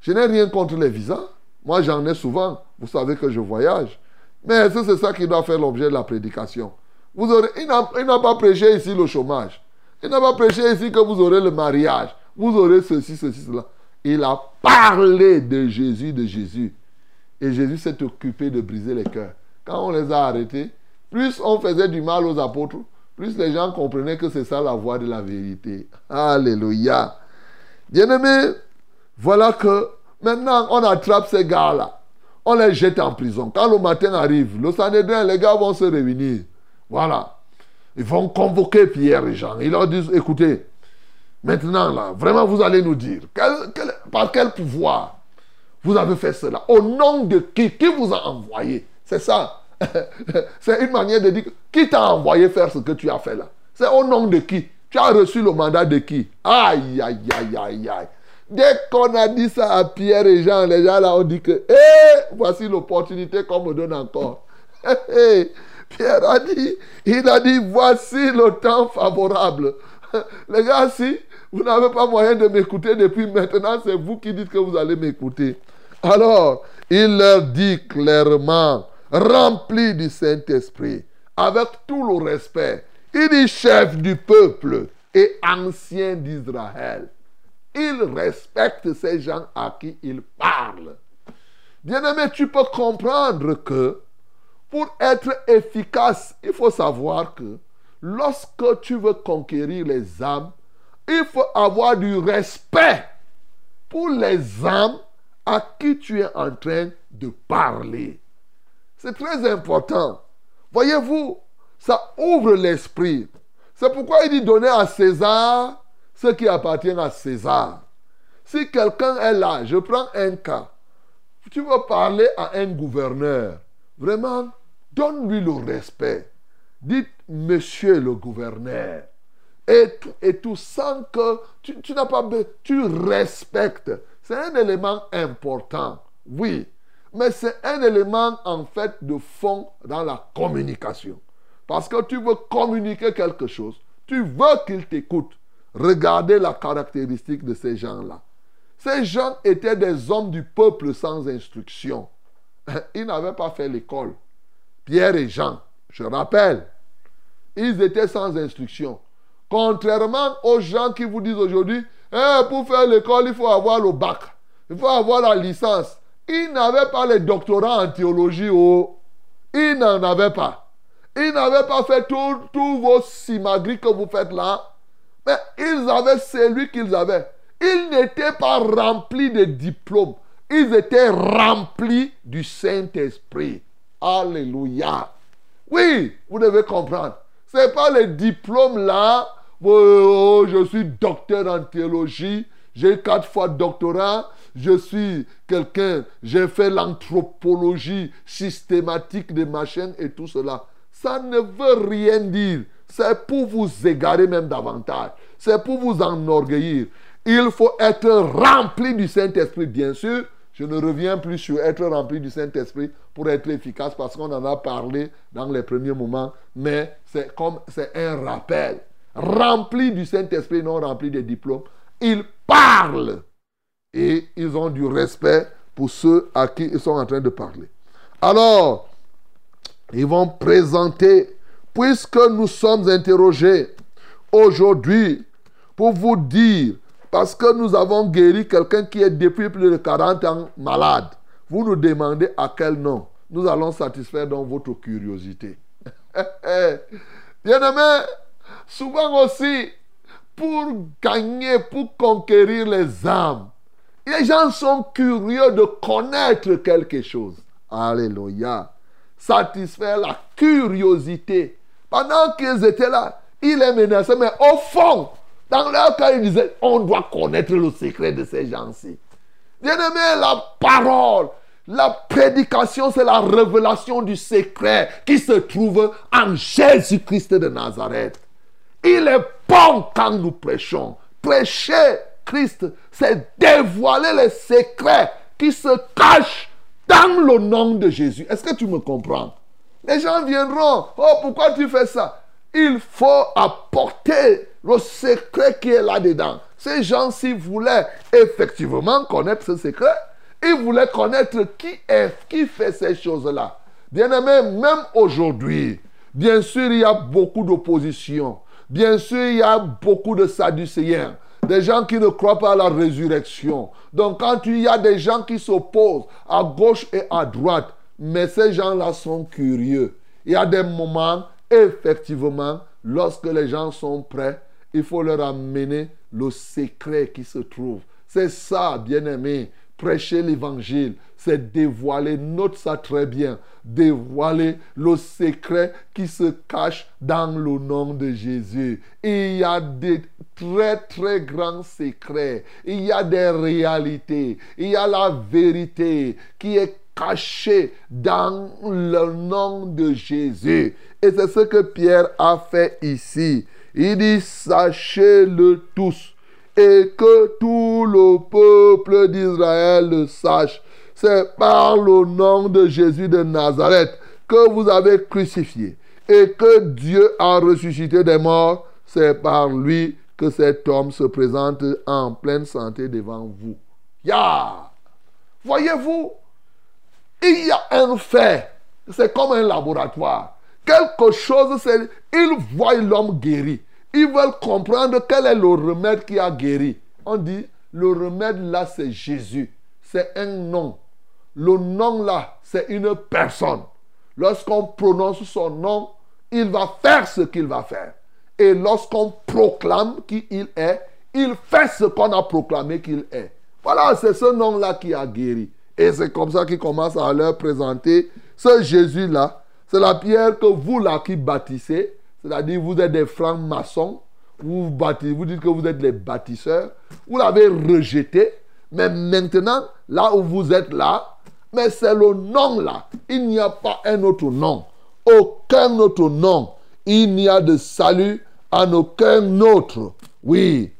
Je n'ai rien contre les visas. Moi, j'en ai souvent. Vous savez que je voyage. Mais c'est ça qui doit faire l'objet de la prédication? Vous aurez, il n'a pas prêché ici le chômage. Il n'a pas prêché ici que vous aurez le mariage. Vous aurez ceci, ceci, cela. Il a parlé de Jésus, de Jésus. Et Jésus s'est occupé de briser les cœurs. Quand on les a arrêtés, plus on faisait du mal aux apôtres, plus les gens comprenaient que c'est ça la voie de la vérité. Alléluia. Bien-aimés, voilà que maintenant on attrape ces gars-là. On les jette en prison. Quand le matin arrive, le Sanhédrin, les gars vont se réunir. Voilà. Ils vont convoquer Pierre et Jean. Ils leur disent, écoutez, maintenant là, vraiment vous allez nous dire, par quel pouvoir vous avez fait cela? Au nom de qui? Qui vous a envoyé? C'est ça. *laughs* c'est une manière de dire qui t'a envoyé faire ce que tu as fait là? C'est au nom de qui? Tu as reçu le mandat de qui? Aïe, aïe, aïe, aïe, aïe. Dès qu'on a dit ça à Pierre et Jean, les gens là ont dit que, eh, voici l'opportunité qu'on me donne encore. *laughs* Pierre a dit, il a dit, voici le temps favorable. *laughs* Les gars, si vous n'avez pas moyen de m'écouter depuis maintenant, c'est vous qui dites que vous allez m'écouter. Alors, il leur dit clairement, rempli du Saint-Esprit, avec tout le respect. Il est chef du peuple et ancien d'Israël. Il respecte ces gens à qui il parle. Bien-aimé, tu peux comprendre que pour être efficace, il faut savoir que lorsque tu veux conquérir les âmes, il faut avoir du respect pour les âmes à qui tu es en train de parler. C'est très important. Voyez-vous, ça ouvre l'esprit. C'est pourquoi il dit donner à César ce qui appartient à César. Si quelqu'un est là, je prends un cas. Tu veux parler à un gouverneur. Vraiment, donne-lui le respect. Dites, monsieur le gouverneur. Et tout, et tout sans que tu, n'as pas tu respectes. C'est un élément important. Oui, mais c'est un élément en fait de fond dans la communication. Parce que tu veux communiquer quelque chose, tu veux qu'il t'écoute. Regardez la caractéristique de ces gens-là. Ces gens étaient des hommes du peuple sans instruction. *laughs* Ils n'avaient pas fait l'école. Pierre et Jean, je rappelle, ils étaient sans instruction. Contrairement aux gens qui vous disent aujourd'hui, eh, pour faire l'école, il faut avoir le bac, il faut avoir la licence. Ils n'avaient pas les doctorats en théologie. Oh. Ils n'en avaient pas. Ils n'avaient pas fait tous vos simagris que vous faites là. Mais ils avaient celui qu'ils avaient. Ils n'étaient pas remplis de diplômes. Ils étaient remplis du Saint-Esprit. Alléluia. Oui, vous devez comprendre. Ce n'est pas les diplômes là. Oh, je suis docteur en théologie. J'ai quatre fois doctorat. Je suis quelqu'un. J'ai fait l'anthropologie systématique des machines et tout cela. Ça ne veut rien dire. C'est pour vous égarer même davantage. C'est pour vous enorgueillir. Il faut être rempli du Saint-Esprit, bien sûr. Je ne reviens plus sur être rempli du Saint-Esprit pour être efficace parce qu'on en a parlé dans les premiers moments. Mais c'est comme c'est un rappel. Rempli du Saint-Esprit, non rempli de diplômes. Ils parlent. Et ils ont du respect pour ceux à qui ils sont en train de parler. Alors, ils vont présenter, puisque nous sommes interrogés aujourd'hui pour vous dire, parce que nous avons guéri quelqu'un qui est depuis plus de 40 ans malade, vous nous demandez à quel nom. Nous allons satisfaire donc votre curiosité. *laughs* Bien-aimé, souvent aussi, pour gagner, pour conquérir les âmes, les gens sont curieux de connaître quelque chose. Alléluia satisfaire la curiosité. Pendant qu'ils étaient là, il les menaçait, mais au fond, dans leur cas, ils disaient, on doit connaître le secret de ces gens-ci. Bien-aimé, la parole, la prédication, c'est la révélation du secret qui se trouve en Jésus-Christ de Nazareth. Il est bon quand nous prêchons. Prêcher Christ, c'est dévoiler les secrets qui se cachent dans le nom de Jésus. Est-ce que tu me comprends? Les gens viendront. Oh, pourquoi tu fais ça? Il faut apporter le secret qui est là-dedans. Ces gens, s'ils voulaient effectivement connaître ce secret, ils voulaient connaître qui est, qui fait ces choses-là. Bien-aimé, même aujourd'hui, bien sûr, il y a beaucoup d'opposition. Bien sûr, il y a beaucoup de sadducéens des gens qui ne croient pas à la résurrection. Donc quand il y a des gens qui s'opposent à gauche et à droite, mais ces gens-là sont curieux. Il y a des moments, effectivement, lorsque les gens sont prêts, il faut leur amener le secret qui se trouve. C'est ça, bien-aimé. Prêcher l'évangile, c'est dévoiler, note ça très bien, dévoiler le secret qui se cache dans le nom de Jésus. il y a des très très grands secrets, il y a des réalités, il y a la vérité qui est cachée dans le nom de Jésus. Et c'est ce que Pierre a fait ici. Il dit, sachez-le tous et que tout le peuple d'Israël le sache. C'est par le nom de Jésus de Nazareth que vous avez crucifié et que Dieu a ressuscité des morts. C'est par lui que cet homme se présente en pleine santé devant vous. Ya! Voyez-vous, il y a un fait. C'est comme un laboratoire. Quelque chose, c'est. Ils voient l'homme guéri. Ils veulent comprendre quel est le remède qui a guéri. On dit, le remède là, c'est Jésus. C'est un nom. Le nom là, c'est une personne. Lorsqu'on prononce son nom, il va faire ce qu'il va faire. Et lorsqu'on proclame qui il est, il fait ce qu'on a proclamé qu'il est. Voilà, c'est ce nom-là qui a guéri. Et c'est comme ça qu'il commence à leur présenter ce Jésus-là. C'est la pierre que vous là qui bâtissez, c'est-à-dire, vous êtes des francs-maçons. Vous, dites que vous êtes les bâtisseurs. Vous l'avez rejeté. Mais maintenant, là où vous êtes là, mais c'est le nom là. Il n'y a pas un autre nom. Aucun autre nom. Il n'y a de salut en aucun autre. Oui.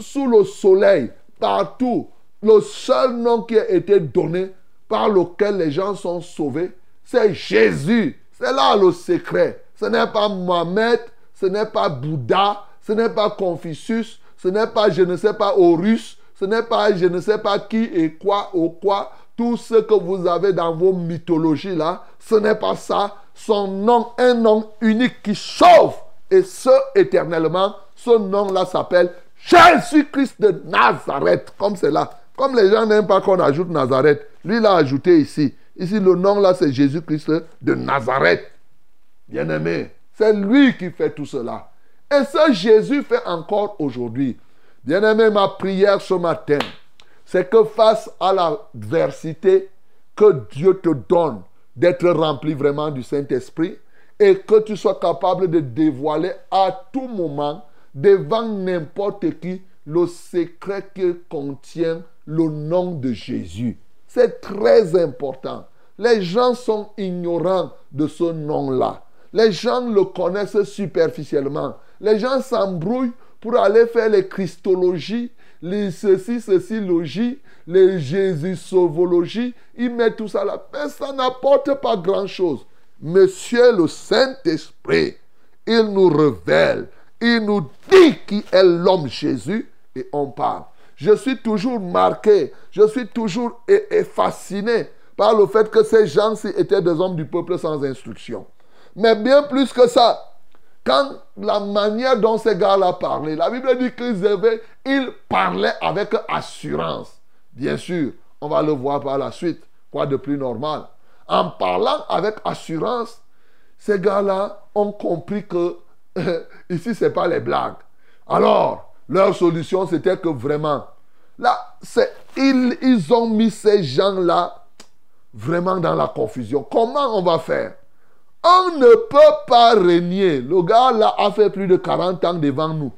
Sous le soleil, partout, le seul nom qui a été donné par lequel les gens sont sauvés, c'est Jésus. C'est là le secret. Ce n'est pas Mohamed, ce n'est pas Bouddha, ce n'est pas Confucius, ce n'est pas je ne sais pas Horus, ce n'est pas je ne sais pas qui et quoi ou quoi. Tout ce que vous avez dans vos mythologies là, ce n'est pas ça. Son nom, un nom unique qui sauve. Et ce éternellement, ce nom-là s'appelle Jésus-Christ de Nazareth. Comme c'est là. Comme les gens n'aiment pas qu'on ajoute Nazareth, lui l'a ajouté ici. Ici, le nom là, c'est Jésus-Christ de Nazareth. Bien-aimé, c'est lui qui fait tout cela. Et ce Jésus fait encore aujourd'hui. Bien-aimé, ma prière ce matin, c'est que face à l'adversité que Dieu te donne d'être rempli vraiment du Saint-Esprit, et que tu sois capable de dévoiler à tout moment, devant n'importe qui, le secret que contient le nom de Jésus. C'est très important. Les gens sont ignorants de ce nom-là. Les gens le connaissent superficiellement. Les gens s'embrouillent pour aller faire les christologies, les ceci, ceci, logie, les Jésus sauvologie. Ils mettent tout ça là. Mais ça n'apporte pas grand-chose. Monsieur le Saint-Esprit, il nous révèle, il nous dit qui est l'homme Jésus et on parle. Je suis toujours marqué, je suis toujours fasciné par le fait que ces gens-ci étaient des hommes du peuple sans instruction. Mais bien plus que ça, quand la manière dont ces gars-là parlaient, la Bible dit qu'ils parlaient avec assurance. Bien sûr, on va le voir par la suite. Quoi de plus normal En parlant avec assurance, ces gars-là ont compris que *laughs* ici, ce n'est pas les blagues. Alors, leur solution, c'était que vraiment, là, ils ont mis ces gens-là vraiment dans la confusion. Comment on va faire? On ne peut pas régner. Le gars là a fait plus de 40 ans devant nous.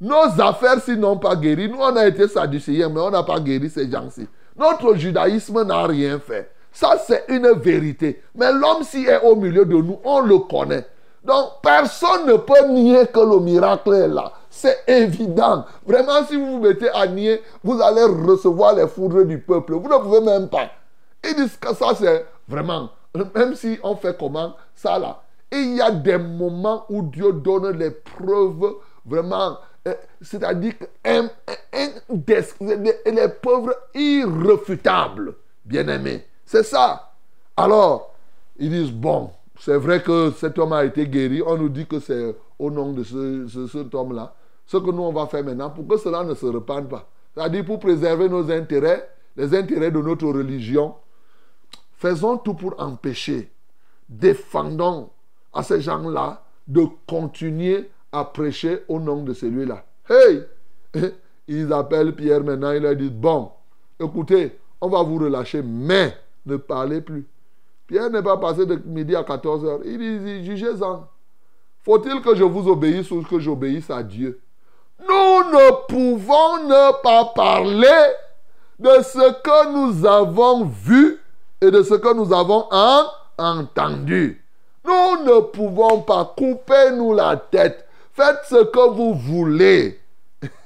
Nos affaires, s'ils n'ont pas guéri, nous on a été sadducéens, mais on n'a pas guéri ces gens-ci. Notre judaïsme n'a rien fait. Ça, c'est une vérité. Mais l'homme, s'il est au milieu de nous, on le connaît. Donc, personne ne peut nier que le miracle est là. C'est évident. Vraiment, si vous vous mettez à nier, vous allez recevoir les foudres du peuple. Vous ne pouvez même pas. Ils disent que ça, c'est vraiment, même si on fait comment, ça là. Et il y a des moments où Dieu donne les preuves vraiment, euh, c'est-à-dire les pauvres irréfutables, bien-aimés. C'est ça. Alors, ils disent, bon, c'est vrai que cet homme a été guéri. On nous dit que c'est au nom de ce, cet homme-là. Ce que nous, on va faire maintenant, pour que cela ne se repente pas. C'est-à-dire pour préserver nos intérêts, les intérêts de notre religion, Faisons tout pour empêcher, défendons à ces gens-là de continuer à prêcher au nom de celui-là. Hey! *laughs* Ils appellent Pierre maintenant, ils leur disent, bon, écoutez, on va vous relâcher, mais ne parlez plus. Pierre n'est pas passé de midi à 14 heures. Il dit, jugez-en. Faut-il que je vous obéisse ou que j'obéisse à Dieu? Nous ne pouvons ne pas parler de ce que nous avons vu et de ce que nous avons entendu. Nous ne pouvons pas couper nous la tête. Faites ce que vous voulez.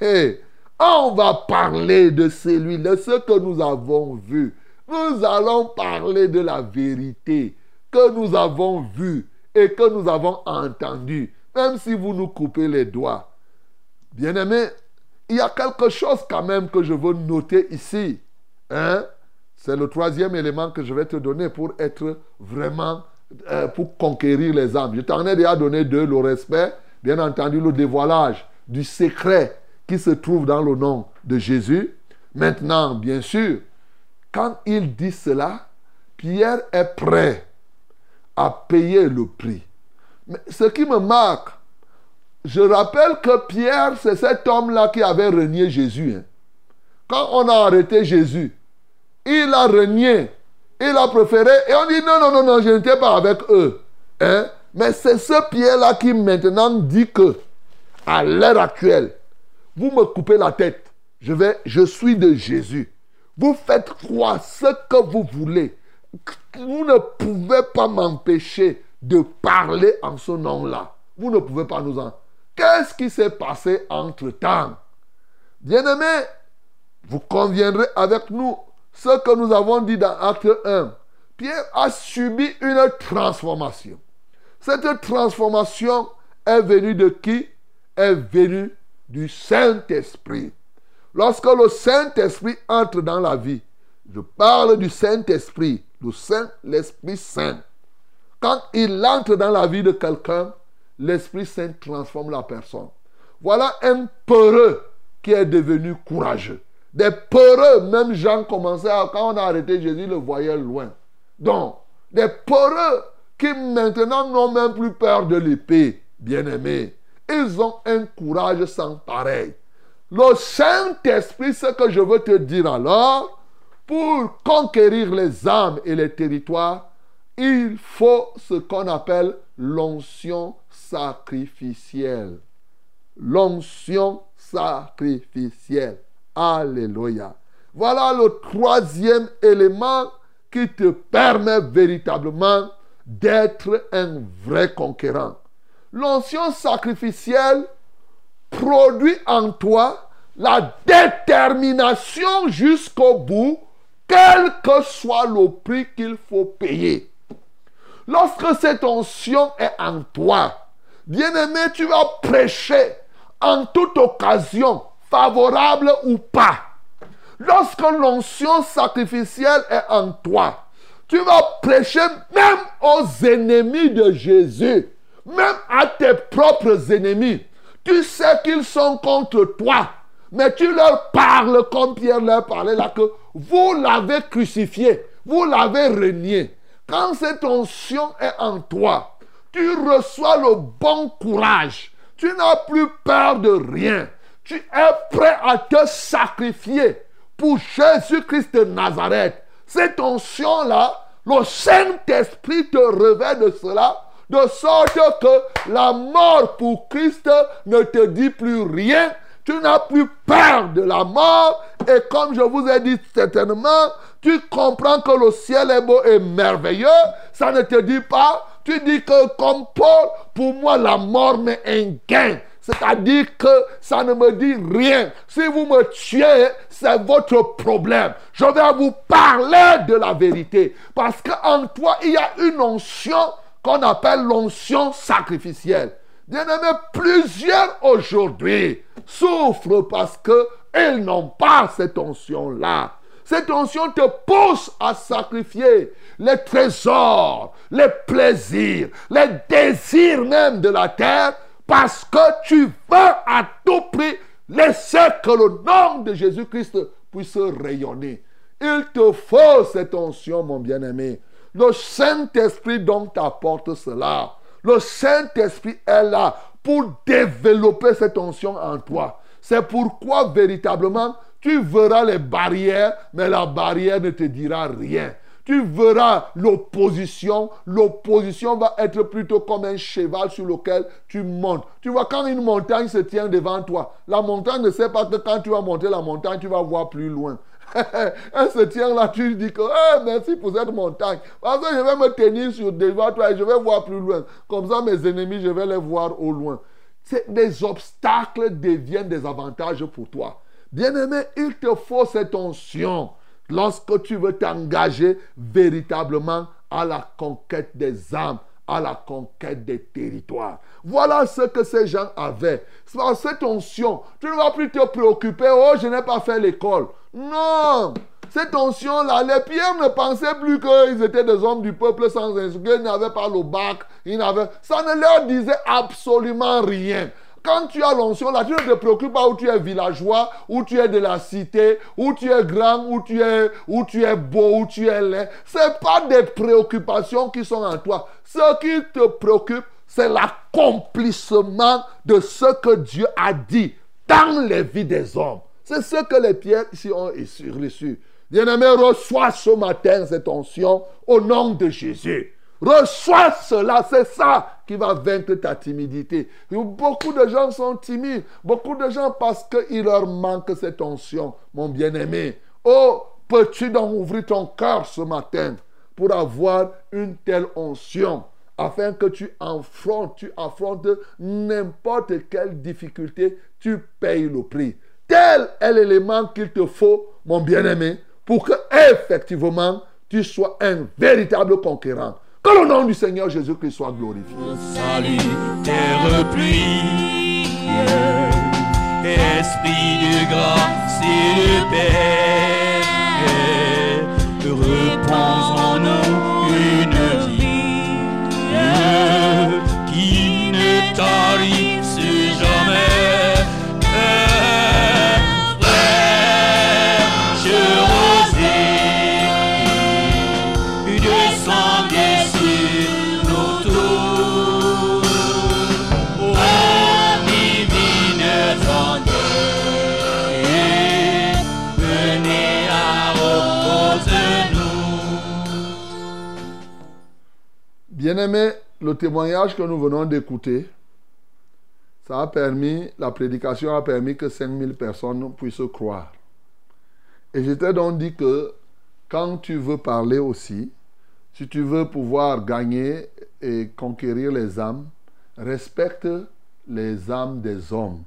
*laughs* On va parler de celui, de ce que nous avons vu. Nous allons parler de la vérité que nous avons vue et que nous avons entendue. Même si vous nous coupez les doigts. Bien-aimé, il y a quelque chose quand même que je veux noter ici. Hein? C'est le troisième élément que je vais te donner pour être vraiment, euh, pour conquérir les âmes. Je t'en ai déjà donné deux, le respect, bien entendu le dévoilage du secret qui se trouve dans le nom de Jésus. Maintenant, bien sûr, quand il dit cela, Pierre est prêt à payer le prix. Mais ce qui me marque, je rappelle que Pierre, c'est cet homme-là qui avait renié Jésus. Hein. Quand on a arrêté Jésus, il a renié. Il a préféré. Et on dit non, non, non, non, je n'étais pas avec eux. Hein? Mais c'est ce Pierre-là qui maintenant dit que, à l'heure actuelle, vous me coupez la tête. Je je suis de Jésus. Vous faites croire ce que vous voulez. Vous ne pouvez pas m'empêcher de parler en ce nom-là. Vous ne pouvez pas nous en. Qu'est-ce qui s'est passé entre-temps? Bien-aimés, vous conviendrez avec nous ce que nous avons dit dans Acte 1, Pierre a subi une transformation. Cette transformation est venue de qui? Est venue du Saint-Esprit. Lorsque le Saint-Esprit entre dans la vie, je parle du Saint-Esprit, le Saint, l'Esprit Saint. Quand il entre dans la vie de quelqu'un, l'Esprit Saint transforme la personne. Voilà un peureux qui est devenu courageux. Des peureux, même Jean commençait à, quand on a arrêté Jésus, le voyait loin. Donc, des peureux qui maintenant n'ont même plus peur de l'épée, bien-aimés. Ils ont un courage sans pareil. Le Saint-Esprit, ce que je veux te dire alors, pour conquérir les âmes et les territoires, il faut ce qu'on appelle l'onction sacrificielle. L'onction sacrificielle. Alléluia. Voilà le troisième élément qui te permet véritablement d'être un vrai conquérant. L'onction sacrificielle produit en toi la détermination jusqu'au bout, quel que soit le prix qu'il faut payer. Lorsque cette onction est en toi, bien-aimé, tu vas prêcher en toute occasion, favorable ou pas. Lorsque l'onction sacrificielle est en toi, tu vas prêcher même aux ennemis de Jésus, même à tes propres ennemis. Tu sais qu'ils sont contre toi, mais tu leur parles comme Pierre leur parlait là, que vous l'avez crucifié, vous l'avez renié. Quand cette onction est en toi, tu reçois le bon courage. Tu n'as plus peur de rien. Tu es prêt à te sacrifier pour Jésus-Christ de Nazareth. Cette onction-là, le Saint-Esprit te revêt de cela, de sorte que la mort pour Christ ne te dit plus rien. Tu n'as plus peur de la mort. Et comme je vous ai dit certainement, tu comprends que le ciel est beau et merveilleux. Ça ne te dit pas. Tu dis que comme Paul, pour moi, la mort m'est un gain. C'est-à-dire que ça ne me dit rien. Si vous me tuez, c'est votre problème. Je vais vous parler de la vérité. Parce qu'en toi, il y a une onction qu'on appelle l'onction sacrificielle. Bien-aimés, plusieurs aujourd'hui souffrent parce qu'ils n'ont pas cette onction-là. Cette onction te pousse à sacrifier les trésors, les plaisirs, les désirs même de la terre parce que tu veux à tout prix laisser que le nom de Jésus-Christ puisse rayonner. Il te faut cette onction, mon bien-aimé. Le Saint-Esprit donc t'apporte cela. Le Saint-Esprit est là pour développer cette onction en toi. C'est pourquoi véritablement tu verras les barrières, mais la barrière ne te dira rien tu verras l'opposition. L'opposition va être plutôt comme un cheval sur lequel tu montes. Tu vois, quand une montagne se tient devant toi, la montagne ne sait pas que quand tu vas monter la montagne, tu vas voir plus loin. *laughs* Elle se tient là, tu dis que eh, merci pour cette montagne. Parce que je vais me tenir devant toi et je vais voir plus loin. Comme ça, mes ennemis, je vais les voir au loin. Des obstacles deviennent des avantages pour toi. Bien-aimé, il te faut cette onction lorsque tu veux t'engager véritablement à la conquête des âmes, à la conquête des territoires. Voilà ce que ces gens avaient. Cette onction, tu ne vas plus te préoccuper, oh, je n'ai pas fait l'école. Non, cette onction-là, les pierres ne pensaient plus qu'ils étaient des hommes du peuple sans instruction, ils n'avaient pas le bac, ils n'avaient... ça ne leur disait absolument rien. Quand tu as l'onction là, tu ne te préoccupes pas où tu es villageois, où tu es de la cité, où tu es grand, où tu es, où tu es beau, où tu es laid. Ce pas des préoccupations qui sont en toi. Ce qui te préoccupe, c'est l'accomplissement de ce que Dieu a dit dans les vies des hommes. C'est ce que les pierres ici ont reçu. Bien-aimé, reçois ce matin cette onction au nom de Jésus. Reçois cela, c'est ça qui va vaincre ta timidité. Beaucoup de gens sont timides. Beaucoup de gens parce qu'il leur manque cette onction, mon bien-aimé. Oh, peux-tu donc ouvrir ton cœur ce matin pour avoir une telle onction afin que tu affrontes, tu affrontes n'importe quelle difficulté, tu payes le prix. Tel est l'élément qu'il te faut, mon bien-aimé, pour que effectivement tu sois un véritable conquérant. Que le nom du Seigneur Jésus-Christ soit glorifié. Salut, terre pluie, esprit de grâce et de paix, repose en nous Bien-aimé, le témoignage que nous venons d'écouter, ça a permis, la prédication a permis que 5000 personnes puissent croire. Et je t'ai donc dit que quand tu veux parler aussi, si tu veux pouvoir gagner et conquérir les âmes, respecte les âmes des hommes.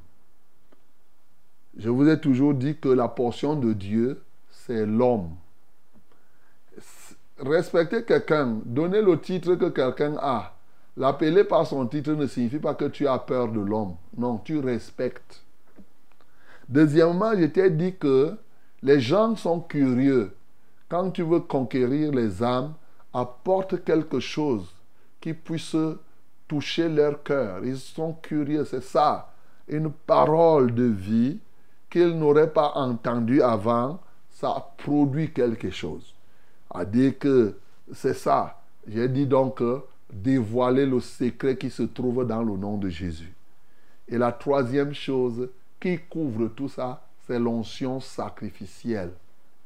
Je vous ai toujours dit que la portion de Dieu, c'est l'homme. Respecter quelqu'un, donner le titre que quelqu'un a, l'appeler par son titre ne signifie pas que tu as peur de l'homme. Non, tu respectes. Deuxièmement, je t'ai dit que les gens sont curieux. Quand tu veux conquérir les âmes, apporte quelque chose qui puisse toucher leur cœur. Ils sont curieux, c'est ça. Une parole de vie qu'ils n'auraient pas entendue avant, ça produit quelque chose. À dire que c'est ça. J'ai dit donc dévoiler le secret qui se trouve dans le nom de Jésus. Et la troisième chose qui couvre tout ça, c'est l'onction sacrificielle.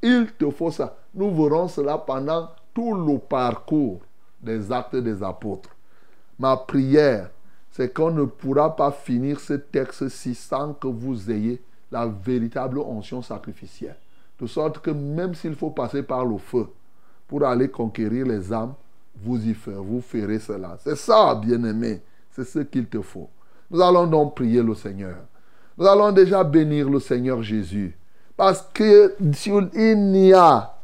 Il te faut ça. Nous verrons cela pendant tout le parcours des actes des apôtres. Ma prière, c'est qu'on ne pourra pas finir ce texte-ci sans que vous ayez la véritable onction sacrificielle. De sorte que même s'il faut passer par le feu pour aller conquérir les âmes, vous y ferez, vous ferez cela. C'est ça, bien-aimé. C'est ce qu'il te faut. Nous allons donc prier le Seigneur. Nous allons déjà bénir le Seigneur Jésus. Parce qu'il n'y a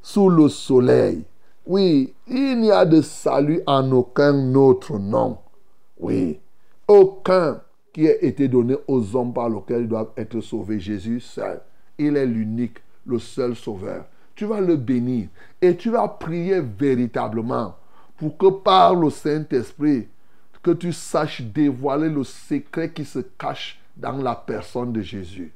sous le soleil, oui, il n'y a de salut en aucun autre nom. Oui, aucun qui ait été donné aux hommes par lesquels ils doivent être sauvés. Jésus seul. Il est l'unique, le seul sauveur. Tu vas le bénir et tu vas prier véritablement pour que par le Saint-Esprit, que tu saches dévoiler le secret qui se cache dans la personne de Jésus.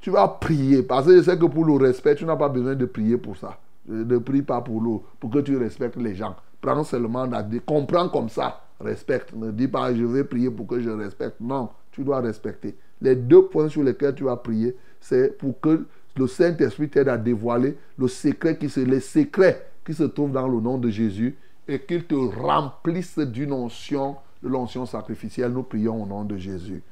Tu vas prier, parce que je sais que pour le respect, tu n'as pas besoin de prier pour ça. Ne prie pas pour pour que tu respectes les gens. Prends seulement la comprends comme ça, respecte. Ne dis pas je vais prier pour que je respecte. Non, tu dois respecter. Les deux points sur lesquels tu vas prier, c'est pour que le Saint-Esprit t'aide à dévoiler le secret qui se, les secrets qui se trouvent dans le nom de Jésus et qu'il te remplisse d'une onction, de l'onction sacrificielle. Nous prions au nom de Jésus.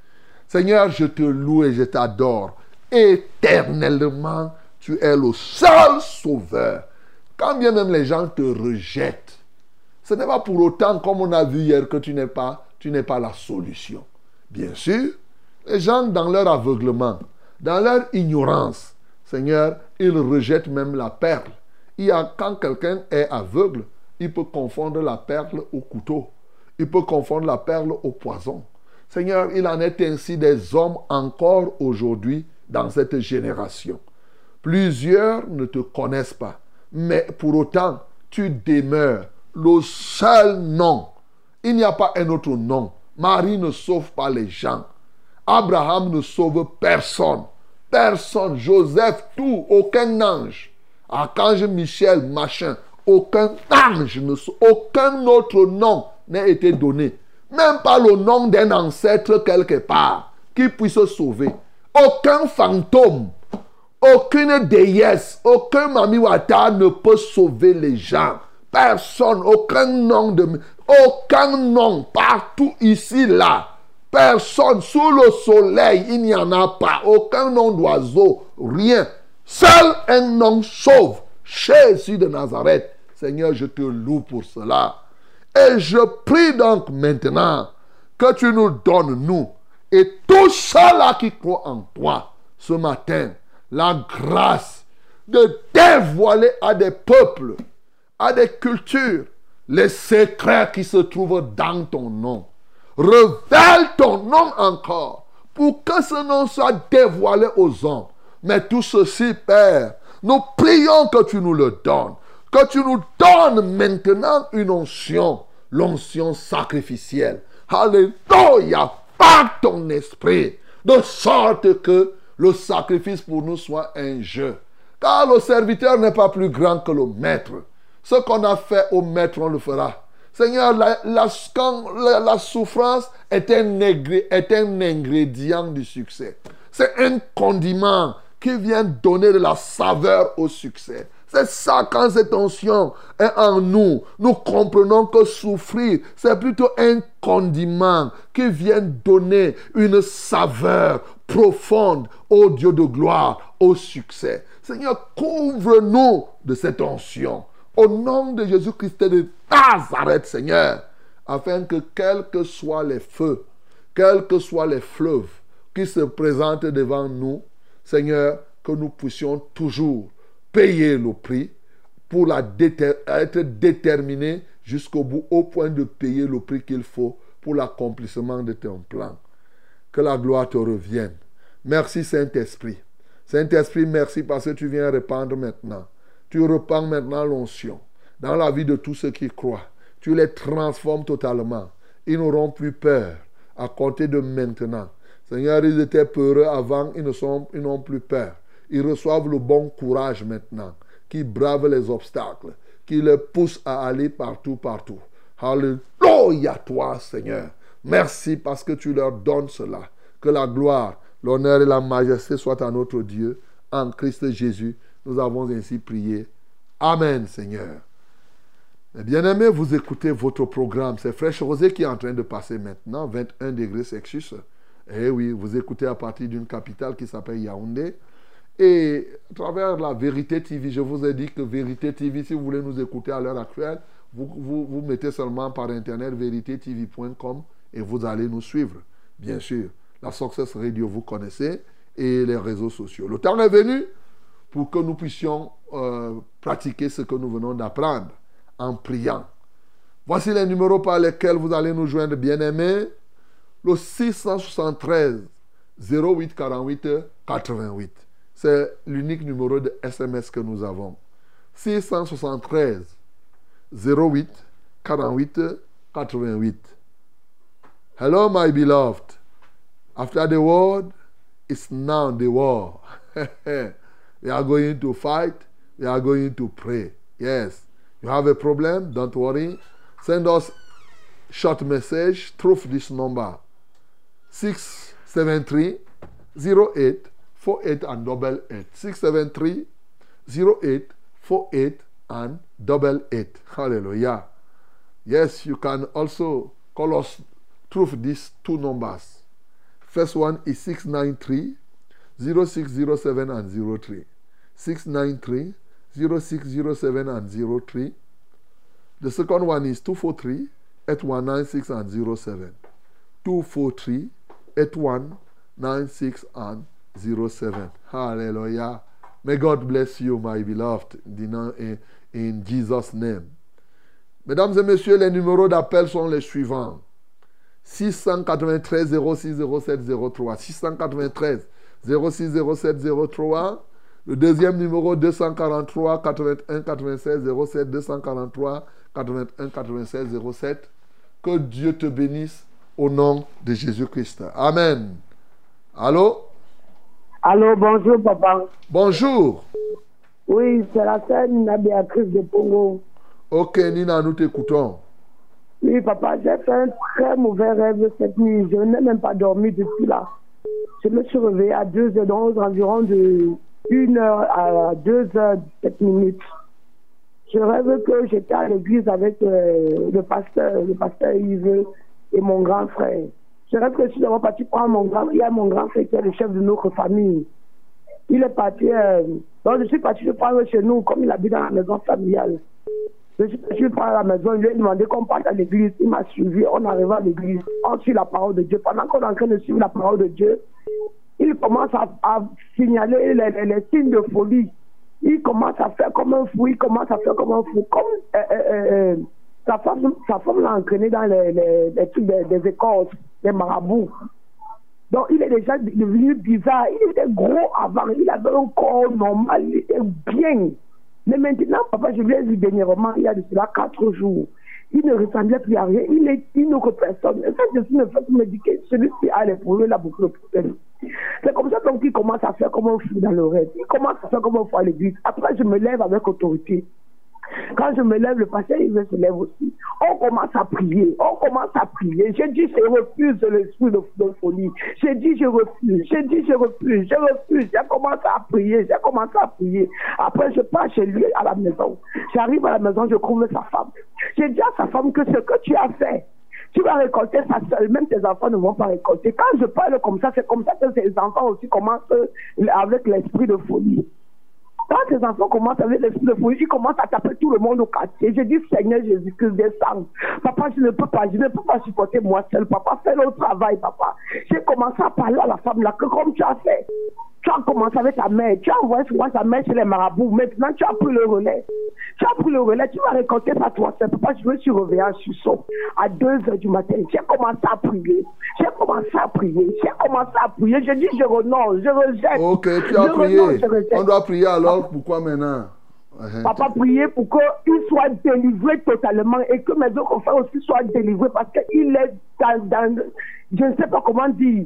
Seigneur, je te loue et je t'adore. Éternellement, tu es le seul sauveur. Quand bien même les gens te rejettent, ce n'est pas pour autant, comme on a vu hier, que tu n'es pas, tu n'es pas la solution. Bien sûr, les gens, dans leur aveuglement, dans leur ignorance, Seigneur, ils rejettent même la perle. Il a, quand quelqu'un est aveugle, il peut confondre la perle au couteau. Il peut confondre la perle au poison. Seigneur, il en est ainsi des hommes encore aujourd'hui dans cette génération. Plusieurs ne te connaissent pas, mais pour autant, tu demeures le seul nom. Il n'y a pas un autre nom. Marie ne sauve pas les gens. Abraham ne sauve personne. Personne. Joseph, tout. Aucun ange. Archange Michel, machin. Aucun ange, aucun autre nom n'a été donné. Même pas le nom d'un ancêtre quelque part qui puisse sauver. Aucun fantôme, aucune déesse, aucun mamiwata ne peut sauver les gens. Personne, aucun nom de... Aucun nom partout ici, là. Personne sous le soleil, il n'y en a pas. Aucun nom d'oiseau, rien. Seul un nom sauve. Jésus de Nazareth. Seigneur, je te loue pour cela. Et je prie donc maintenant que tu nous donnes, nous, et tous ceux-là qui croient en toi, ce matin, la grâce de dévoiler à des peuples, à des cultures, les secrets qui se trouvent dans ton nom. Révèle ton nom encore pour que ce nom soit dévoilé aux hommes. Mais tout ceci, Père, nous prions que tu nous le donnes. Que tu nous donnes maintenant une onction, l'onction sacrificielle. Alléluia, par ton esprit, de sorte que le sacrifice pour nous soit un jeu. Car le serviteur n'est pas plus grand que le maître. Ce qu'on a fait au maître, on le fera. Seigneur, la, souffrance est un, ingrédient du succès. C'est un condiment qui vient donner de la saveur au succès. C'est ça quand cette onction est en nous. Nous comprenons que souffrir, c'est plutôt un condiment qui vient donner une saveur profonde au Dieu de gloire, au succès. Seigneur, couvre-nous de cette onction. Au nom de Jésus-Christ de Nazareth, Seigneur, afin que quels que soient les feux, quels que soient les fleuves qui se présentent devant nous, Seigneur, que nous puissions toujours payer le prix pour être déterminés jusqu'au bout, au point de payer le prix qu'il faut pour l'accomplissement de ton plan. Que la gloire te revienne. Merci Saint-Esprit. Saint-Esprit, merci parce que tu viens répandre maintenant. Tu repends maintenant l'onction dans la vie de tous ceux qui croient. Tu les transformes totalement. Ils n'auront plus peur à compter de maintenant. Seigneur, ils étaient peureux avant, ils ils n'ont plus peur. Ils reçoivent le bon courage maintenant, qui brave les obstacles, qui les pousse à aller partout, partout. Alléluia toi, Seigneur. Merci parce que tu leur donnes cela. Que la gloire, l'honneur et la majesté soient à notre Dieu. En Christ Jésus, nous avons ainsi prié. Amen, Seigneur. bien-aimés, vous écoutez votre programme. C'est Fraîche Rosée qui est en train de passer maintenant, 21 degrés Celsius. Eh oui, vous écoutez à partir d'une capitale qui s'appelle Yaoundé. Et à travers la Vérité TV, je vous ai dit que Vérité TV, si vous voulez nous écouter à l'heure actuelle, vous, vous, mettez seulement par internet véritétv.com et vous allez nous suivre. Bien sûr, la Success Radio, vous connaissez, et les réseaux sociaux. Le temps est venu pour que nous puissions euh, pratiquer ce que nous venons d'apprendre en priant. Voici les numéros par lesquels vous allez nous joindre, bien-aimés. Le 673 08 48 88. C'est l'unique numéro de SMS que nous avons. 673 08 48 88. Hello, my beloved. After the word, it's now the war. *laughs* we are going to fight. We are going to pray. Yes. You have a problem? Don't worry. Send us short message through this number 673 08 48 and double 8. 673 08 48 and double 8. Hallelujah. Yes, you can also call us through these two numbers. First one is 693 0607 and 03. 693 0607 and 03. The second one is 243 8196 and 07. 243 8196 and 07. Hallelujah. May God bless you, my beloved, in Jesus' name. Mesdames et messieurs, les numéros d'appel sont les suivants. 693 06 07 03. 693 06 07 03. Le deuxième numéro 243 81 96 07 243 81 96 07. Que Dieu te bénisse au nom de Jésus-Christ. Amen. Allô? Allô, bonjour papa. Bonjour. Oui, c'est la sœur Nina Béatrice de Pongo. Ok, Nina, nous t'écoutons. Oui, papa, j'ai fait un très mauvais rêve cette nuit. Je n'ai même pas dormi depuis là. Je me suis réveillé à 2h11, environ de 1h à 2h7 minutes. Je rêve que j'étais à l'église avec euh, le pasteur, le pasteur Yves et mon grand frère. Je rêve que je suis d'abord parti prendre mon grand, il y a mon grand frère qui est le chef de notre famille. Il est parti, euh, donc je suis parti le prendre chez nous, comme il habite dans la maison familiale. Je suis parti le prendre à la maison, il lui ai demandé qu'on parte à l'église. Il m'a suivi, on arrive à l'église, on suit la parole de Dieu. Pendant qu'on est en train de suivre la parole de Dieu, il commence à, signaler les, signes de folie. Il commence à faire comme un fou, il commence à faire comme un fou. Comme euh, euh, euh sa femme, l'a entraîné dans les, trucs des, des des marabouts. Donc, il est déjà devenu bizarre. Il était gros avant. Il avait un corps normal. Il était bien. Mais maintenant, papa, je lui ai vu dernièrement, il y a de cela quatre jours. Il ne ressemblait plus à rien. Il est une autre personne. Et ça, je suis fait me dire que celui-ci a les problèmes, il a beaucoup de problèmes. C'est comme ça qu'il commence à faire comme un fou dans le rêve. Il commence à faire comme un fou à l'église. Après, je me lève avec autorité. Quand je me lève, le pasteur, il se lève aussi. On commence à prier. On commence à prier. J'ai dit, je refuse l'esprit de, folie. J'ai dit, je refuse. J'ai dit, je refuse. Je refuse. J'ai commencé à prier. J'ai commencé à prier. Après, je pars chez lui à la maison. J'arrive à la maison, je trouve sa femme. J'ai dit à sa femme que ce que tu as fait, tu vas récolter ça seul. Même tes enfants ne vont pas récolter. Quand je parle comme ça, c'est comme ça que tes enfants aussi commencent avec l'esprit de folie. Quand tes enfants commencent avec l'esprit de folie, ils commencent à taper tout le monde au quartier. Je dis, Seigneur Jésus-Christ, descends. Papa, je ne peux pas, je ne peux pas supporter moi seul. Papa, fais le travail, papa. J'ai commencé à parler à la femme là, que comme tu as fait, tu as commencé avec ta mère, tu as envoyé souvent ta mère chez les marabouts. Maintenant, tu as pris le relais. Tu as pris le relais, tu vas récolter ça toi seul. Papa, je me suis réveillé en sursaut à 2 heures du matin. J'ai commencé à prier. J'ai commencé à prier. J'ai commencé à prier. Je dis, je renonce, je rejette. Ok, tu as Je prié. renonce, je. On doit prier alors. Pourquoi maintenant? Uh-huh. Papa, prier pour qu'il soit délivré totalement et que mes autres confrères aussi soient délivrés parce qu'il est dans, dans- Je ne sais pas comment dire.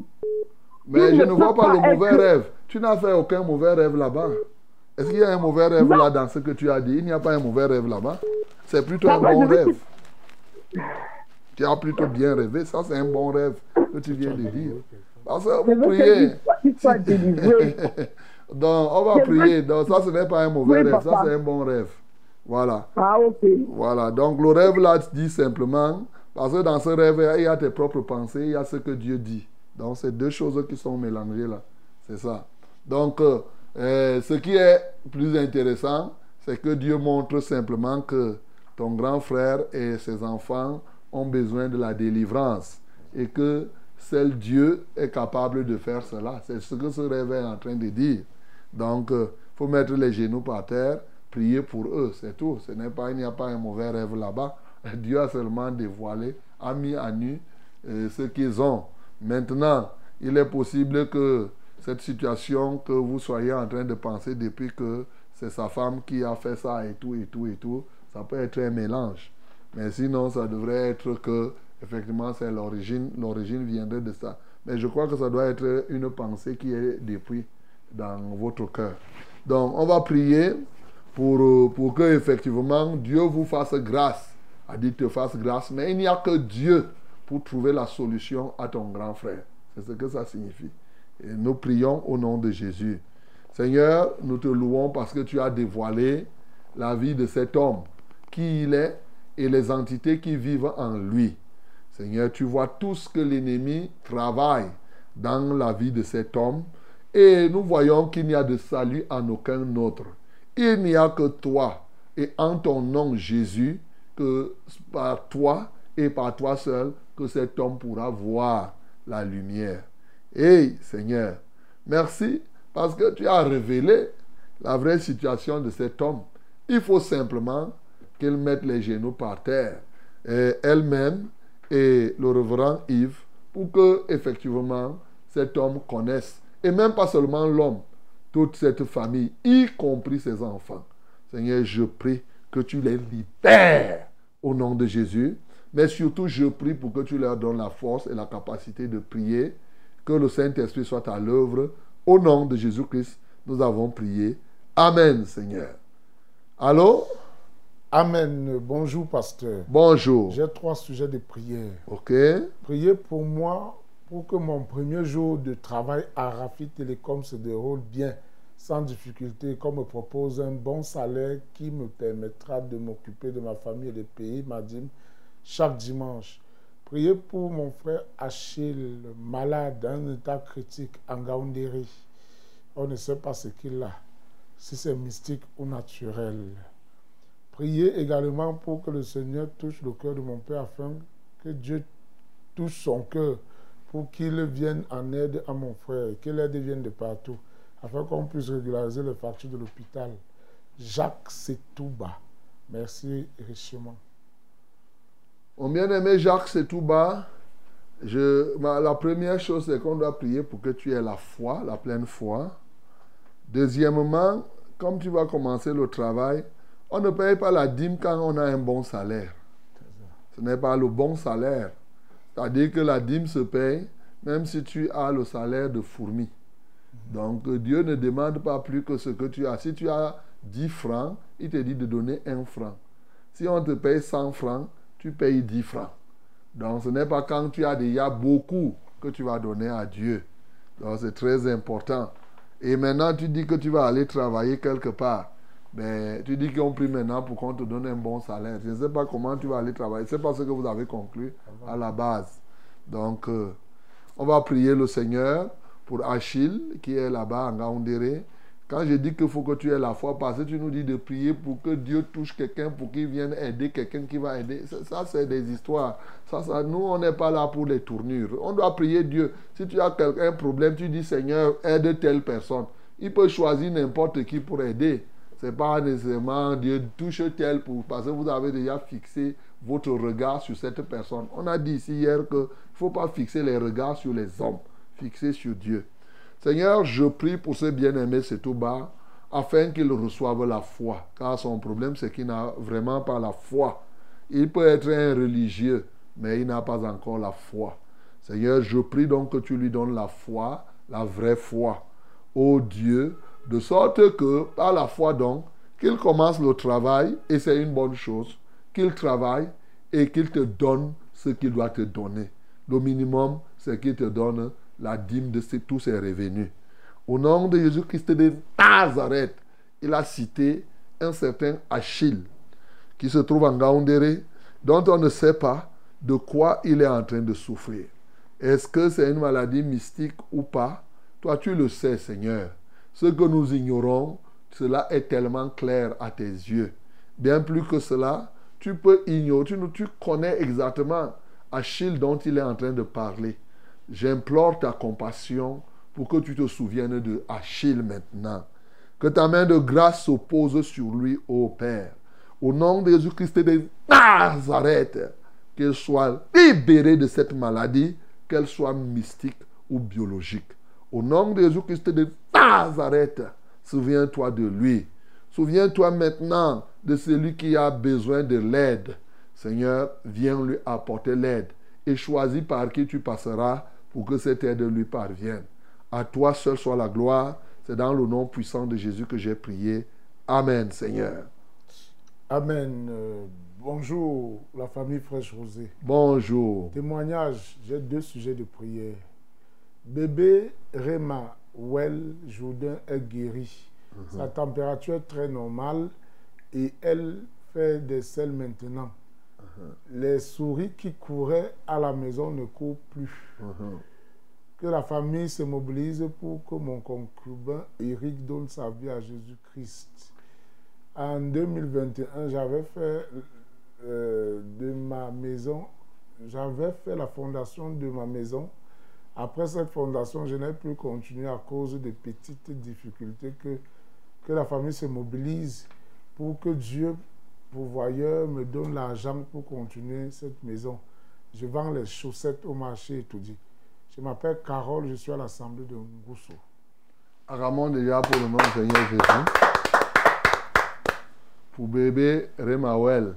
Mais Il je ne vois pas le mauvais être- rêve. Tu n'as fait aucun mauvais rêve là-bas. Est-ce qu'il y a un mauvais rêve Non. là dans ce que tu as dit? Il n'y a pas un mauvais rêve là-bas. C'est plutôt un bon rêve. Tu as plutôt bien rêvé. Ça, c'est un bon rêve que tu viens de dire. Parce que vous priez. qu'il soit- *laughs* qu'il soit délivré. *laughs* Donc, on va prier. Donc, ça, ce n'est pas un mauvais Oui, rêve. Ça, c'est un bon rêve. Voilà. Ah, ok. Voilà, donc le rêve là dit simplement, parce que dans ce rêve, il y a tes propres pensées, il y a ce que Dieu dit. Donc c'est deux choses qui sont mélangées là. C'est ça. Donc euh, euh, ce qui est plus intéressant, c'est que Dieu montre simplement que ton grand frère et ses enfants ont besoin de la délivrance et que seul Dieu est capable de faire cela. C'est ce que ce rêve est en train de dire. Donc, il faut mettre les genoux par terre, prier pour eux, c'est tout. Ce n'est pas, il n'y a pas un mauvais rêve là-bas. *laughs* Dieu a seulement dévoilé, a mis à nu euh, ce qu'ils ont. Maintenant, il est possible que cette situation que vous soyez en train de penser depuis que c'est sa femme qui a fait ça et tout, et tout, et tout, ça peut être un mélange. Mais sinon, ça devrait être que, effectivement, c'est l'origine, l'origine viendrait de ça. Mais je crois que ça doit être une pensée qui est depuis dans votre cœur. Donc, on va prier pour, euh, pour que, effectivement, Dieu vous fasse grâce. A dit te fasse grâce, mais il n'y a que Dieu pour trouver la solution à ton grand frère. C'est ce que ça signifie. Et nous prions au nom de Jésus. Seigneur, nous te louons parce que tu as dévoilé la vie de cet homme, qui il est et les entités qui vivent en lui. Seigneur, tu vois tout ce que l'ennemi travaille dans la vie de cet homme et nous voyons qu'il n'y a de salut en aucun autre. Il n'y a que toi et en ton nom Jésus que par toi et par toi seul que cet homme pourra voir la lumière. Et Seigneur, merci parce que tu as révélé la vraie situation de cet homme. Il faut simplement qu'elle mette les genoux par terre, et elle-même et le révérend Yves, pour que effectivement cet homme connaisse, et même pas seulement l'homme, toute cette famille, y compris ses enfants. Seigneur, je prie que tu les libères au nom de Jésus, mais surtout je prie pour que tu leur donnes la force et la capacité de prier, que le Saint-Esprit soit à l'œuvre. Au nom de Jésus-Christ, nous avons prié. Amen, Seigneur. Allô? Amen. Bonjour, pasteur. Bonjour. J'ai trois sujets de prière. Ok. Priez pour moi pour que mon premier jour de travail à Rafi Télécom se déroule bien, sans difficulté, qu'on me propose un bon salaire qui me permettra de m'occuper de ma famille et de payer ma dîme chaque dimanche. Priez pour mon frère Achille, malade, dans un état critique, en Gaoundéry. On ne sait pas ce qu'il a, si c'est mystique ou naturel. Priez également pour que le Seigneur touche le cœur de mon Père afin que Dieu touche son cœur pour qu'il vienne en aide à mon frère que l'aide vienne de partout afin qu'on puisse régulariser les factures de l'hôpital. Jacques Setouba. Merci richement. Mon bien-aimé Jacques, ma- la première chose, c'est qu'on doit prier pour que tu aies la foi, la pleine foi. Deuxièmement, comme tu vas commencer le travail, on ne paye pas la dîme quand on a un bon salaire. Ce n'est pas le bon salaire. C'est-à-dire que la dîme se paye même si tu as le salaire de fourmi. Donc Dieu ne demande pas plus que ce que tu as. Si tu as 10 francs, il te dit de donner 1 franc. Si on te paye 100 francs, tu payes 10 francs. Donc ce n'est pas quand tu as déjà beaucoup que tu vas donner à Dieu. Donc c'est très important. Et maintenant tu dis que tu vas aller travailler quelque part. Ben, tu dis qu'ils ont pris maintenant pour qu'on te donne un bon salaire. Je ne sais pas comment tu vas aller travailler. C'est pas ce que vous avez conclu à la base. Donc, euh, on va prier le Seigneur pour Achille qui est là-bas en Gaoundéré. Quand je dis qu'il faut que tu aies la foi, parce que tu nous dis de prier pour que Dieu touche quelqu'un, pour qu'il vienne aider quelqu'un qui va aider. Ça, ça, c'est des histoires. Ça, ça, nous, on n'est pas là pour les tournures. On doit prier Dieu. Si tu as quelqu'un, un problème, tu dis Seigneur, aide telle personne. Il peut choisir n'importe qui pour aider. Ce n'est pas nécessairement Dieu touche tel pour, parce que vous avez déjà fixé votre regard sur cette personne. On a dit ici hier qu'il ne faut pas fixer les regards sur les hommes, fixer sur Dieu. Seigneur, je prie pour ce bien-aimé bas afin qu'il reçoive la foi. Car son problème, c'est qu'il n'a vraiment pas la foi. Il peut être un religieux, mais il n'a pas encore la foi. Seigneur, je prie donc que tu lui donnes la foi, la vraie foi. Ô Dieu, de sorte que, par la foi donc, qu'il commence le travail, et c'est une bonne chose, qu'il travaille et qu'il te donne ce qu'il doit te donner. Le minimum, c'est qu'il te donne la dîme de tous ses revenus. Au nom de Jésus-Christ de Nazareth, il a cité un certain Achille qui se trouve en Gaoundéré, dont on ne sait pas de quoi il est en train de souffrir. Est-ce que c'est une maladie mystique ou pas? Toi, tu le sais, Seigneur. Ce que nous ignorons, cela est tellement clair à tes yeux. Bien plus que cela, tu peux ignorer, tu, connais exactement Achille dont il est en train de parler. J'implore ta compassion pour que tu te souviennes de Achille maintenant. Que ta main de grâce s'oppose sur lui, ô Père. Au nom de Jésus-Christ de Nazareth, qu'il soit libéré de cette maladie, qu'elle soit mystique ou biologique. Au nom de Jésus-Christ de Nazareth, souviens-toi de lui. Souviens-toi maintenant de celui qui a besoin de l'aide. Seigneur, viens lui apporter l'aide et choisis par qui tu passeras pour que cette aide lui parvienne. À toi seul soit la gloire. C'est dans le nom puissant de Jésus que j'ai prié. Amen, Seigneur. Amen. Euh, bonjour, la famille Fraîche Rosée. Bonjour. Témoignage, j'ai deux sujets de prière. Bébé Réma Well Jourdain est guéri. Sa température est très normale et elle fait des selles maintenant. Les souris qui couraient à la maison ne courent plus. Que la famille se mobilise pour que mon concubin Eric donne sa vie à Jésus-Christ. En 2021, j'avais fait euh, de ma maison, j'avais fait la fondation de ma maison après cette fondation, je n'ai plus continué à cause des petites difficultés que, que la famille se mobilise pour que Dieu, pourvoyeur, me donne l'argent pour continuer cette maison. Je vends les chaussettes au marché et tout dit. Je m'appelle Carole, je suis à l'Assemblée de Ngousso. Ramon déjà pour le nom Seigneur Jésus. Pour bébé Remawel.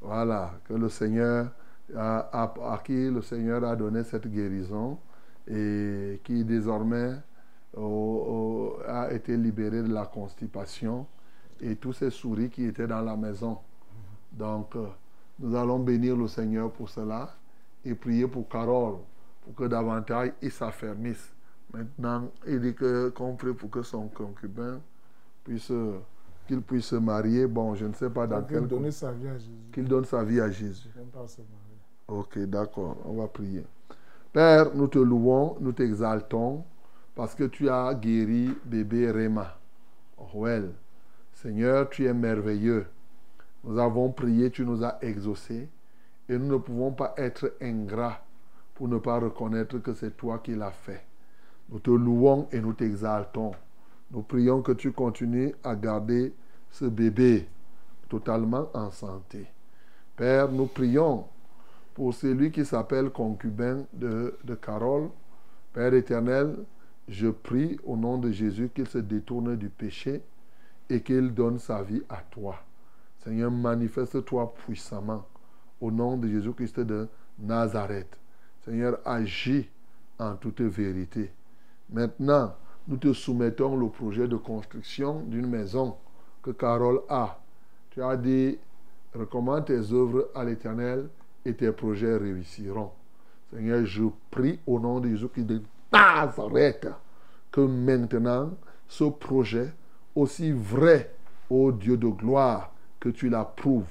Voilà, que le Seigneur à, qui le Seigneur a donné cette guérison et qui désormais a été libéré de la constipation et tous ces souris qui étaient dans la maison. Donc, euh, nous allons bénir le Seigneur pour cela et prier pour Carole, pour que davantage il s'affermisse. Maintenant, il dit qu'on prie pour que son concubin puisse qu'il puisse se marier. Bon, je ne sais pas dans quel... Qu'il donne sa vie à Jésus. Qu'il donne sa vie à Jésus. Ok, d'accord, on va prier. Père, nous te louons, nous t'exaltons parce que tu as guéri bébé Réma. Well. Seigneur, tu es merveilleux. Nous avons prié, tu nous as exaucés et nous ne pouvons pas être ingrats pour ne pas reconnaître que c'est toi qui l'as fait. Nous te louons et nous t'exaltons. Nous prions que tu continues à garder ce bébé totalement en santé. Père, nous prions pour celui qui s'appelle concubin de, de Carole. Père éternel, je prie au nom de Jésus qu'il se détourne du péché et qu'il donne sa vie à toi. Seigneur, manifeste-toi puissamment au nom de Jésus-Christ de Nazareth. Seigneur, agis en toute vérité. Maintenant, nous te soumettons le projet de construction d'une maison que Carole a. Tu as dit, recommande tes œuvres à l'Éternel et tes projets réussiront. Seigneur, je prie au nom de Jésus-Christ de Nazareth que maintenant ce projet, aussi vrai, ô Dieu de gloire, que tu l'approuves.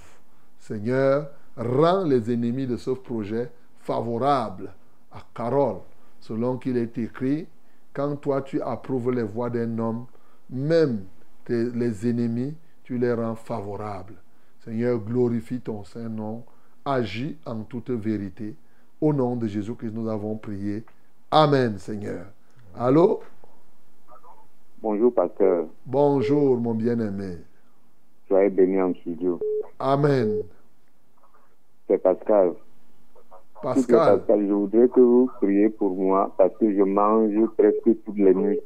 Seigneur, rends les ennemis de ce projet favorables à Carole, selon qu'il est écrit, quand toi tu approuves les voies d'un homme, même les ennemis, tu les rends favorables. Seigneur, glorifie ton Saint-Nom, agis en toute vérité. Au nom de Jésus-Christ, nous avons prié. Amen, Seigneur. Allô? Bonjour, pasteur. Bonjour, mon bien-aimé. Soyez béni en studio. Amen. C'est Pascal. Pascal, Pascal, je voudrais que vous priez pour moi parce que je mange presque toutes les nuits.